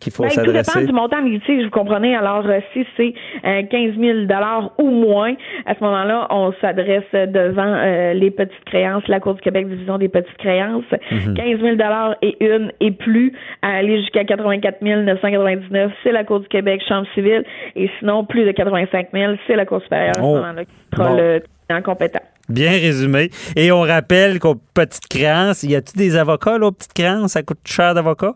qu'il faut ben, Tout dépend du montant litige, vous comprenez. Alors, euh, si c'est 15 euh, 000 ou moins, à ce moment-là, on s'adresse devant les petites créances, la Cour du Québec, division des petites créances. 15 000 et une et plus, à aller jusqu'à 84 999, c'est la Cour du Québec, Chambre civile. Et sinon, plus de 85 000, c'est la Cour supérieure à ce oh. moment-là qui sera le compétent. Bien résumé. Et on rappelle qu'aux petites créances, y a-t-il des avocats, là, aux petites créances? Ça coûte cher d'avocats?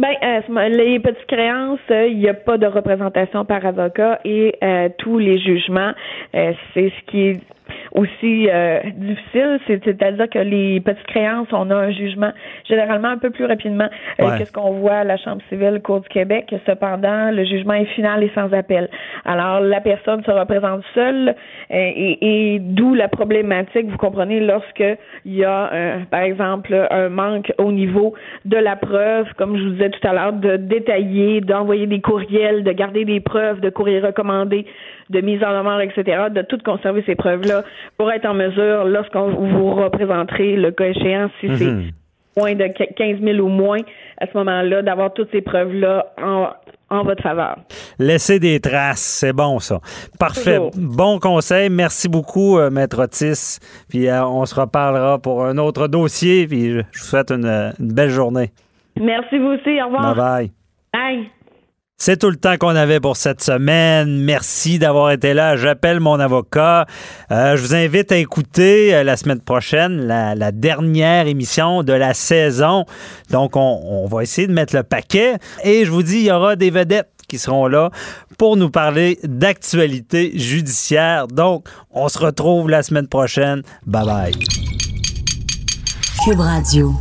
Ben, euh, les petites créances, euh, il n'y a pas de représentation par avocat et euh, tous les jugements, c'est ce qui aussi euh, difficile, c'est-à-dire que les petites créances, on a un jugement généralement un peu plus rapidement euh, que ce qu'on voit à la Chambre civile Cour du Québec. Cependant, le jugement est final et sans appel. Alors, la personne se représente seule euh, et, et d'où la problématique, vous comprenez, lorsque il y a, par exemple, un manque au niveau de la preuve, comme je vous disais tout à l'heure, de détailler, d'envoyer des courriels, de garder des preuves, de courriers recommandés, de mise en demeure, etc., de tout conserver ces preuves-là pour être en mesure, lorsqu'on vous représenterez le cas échéant, si c'est mhm. moins de 15 000 ou moins, à ce moment-là, d'avoir toutes ces preuves-là en, votre faveur. Laissez des traces, c'est bon ça. Parfait. Bon conseil. Merci beaucoup, euh, Maître Otis. Puis euh, on se reparlera pour un autre dossier. Puis je vous souhaite une, une belle journée. Merci vous aussi. Au revoir. Bye bye. Bye. C'est tout le temps qu'on avait pour cette semaine. Merci d'avoir été là. J'appelle mon avocat. Euh, je vous invite à écouter euh, la semaine prochaine la, dernière émission de la saison. Donc, on, on, va essayer de mettre le paquet. Et je vous dis, il y aura des vedettes qui seront là pour nous parler d'actualité judiciaire. Donc, on se retrouve la semaine prochaine. Bye bye. Cube Radio.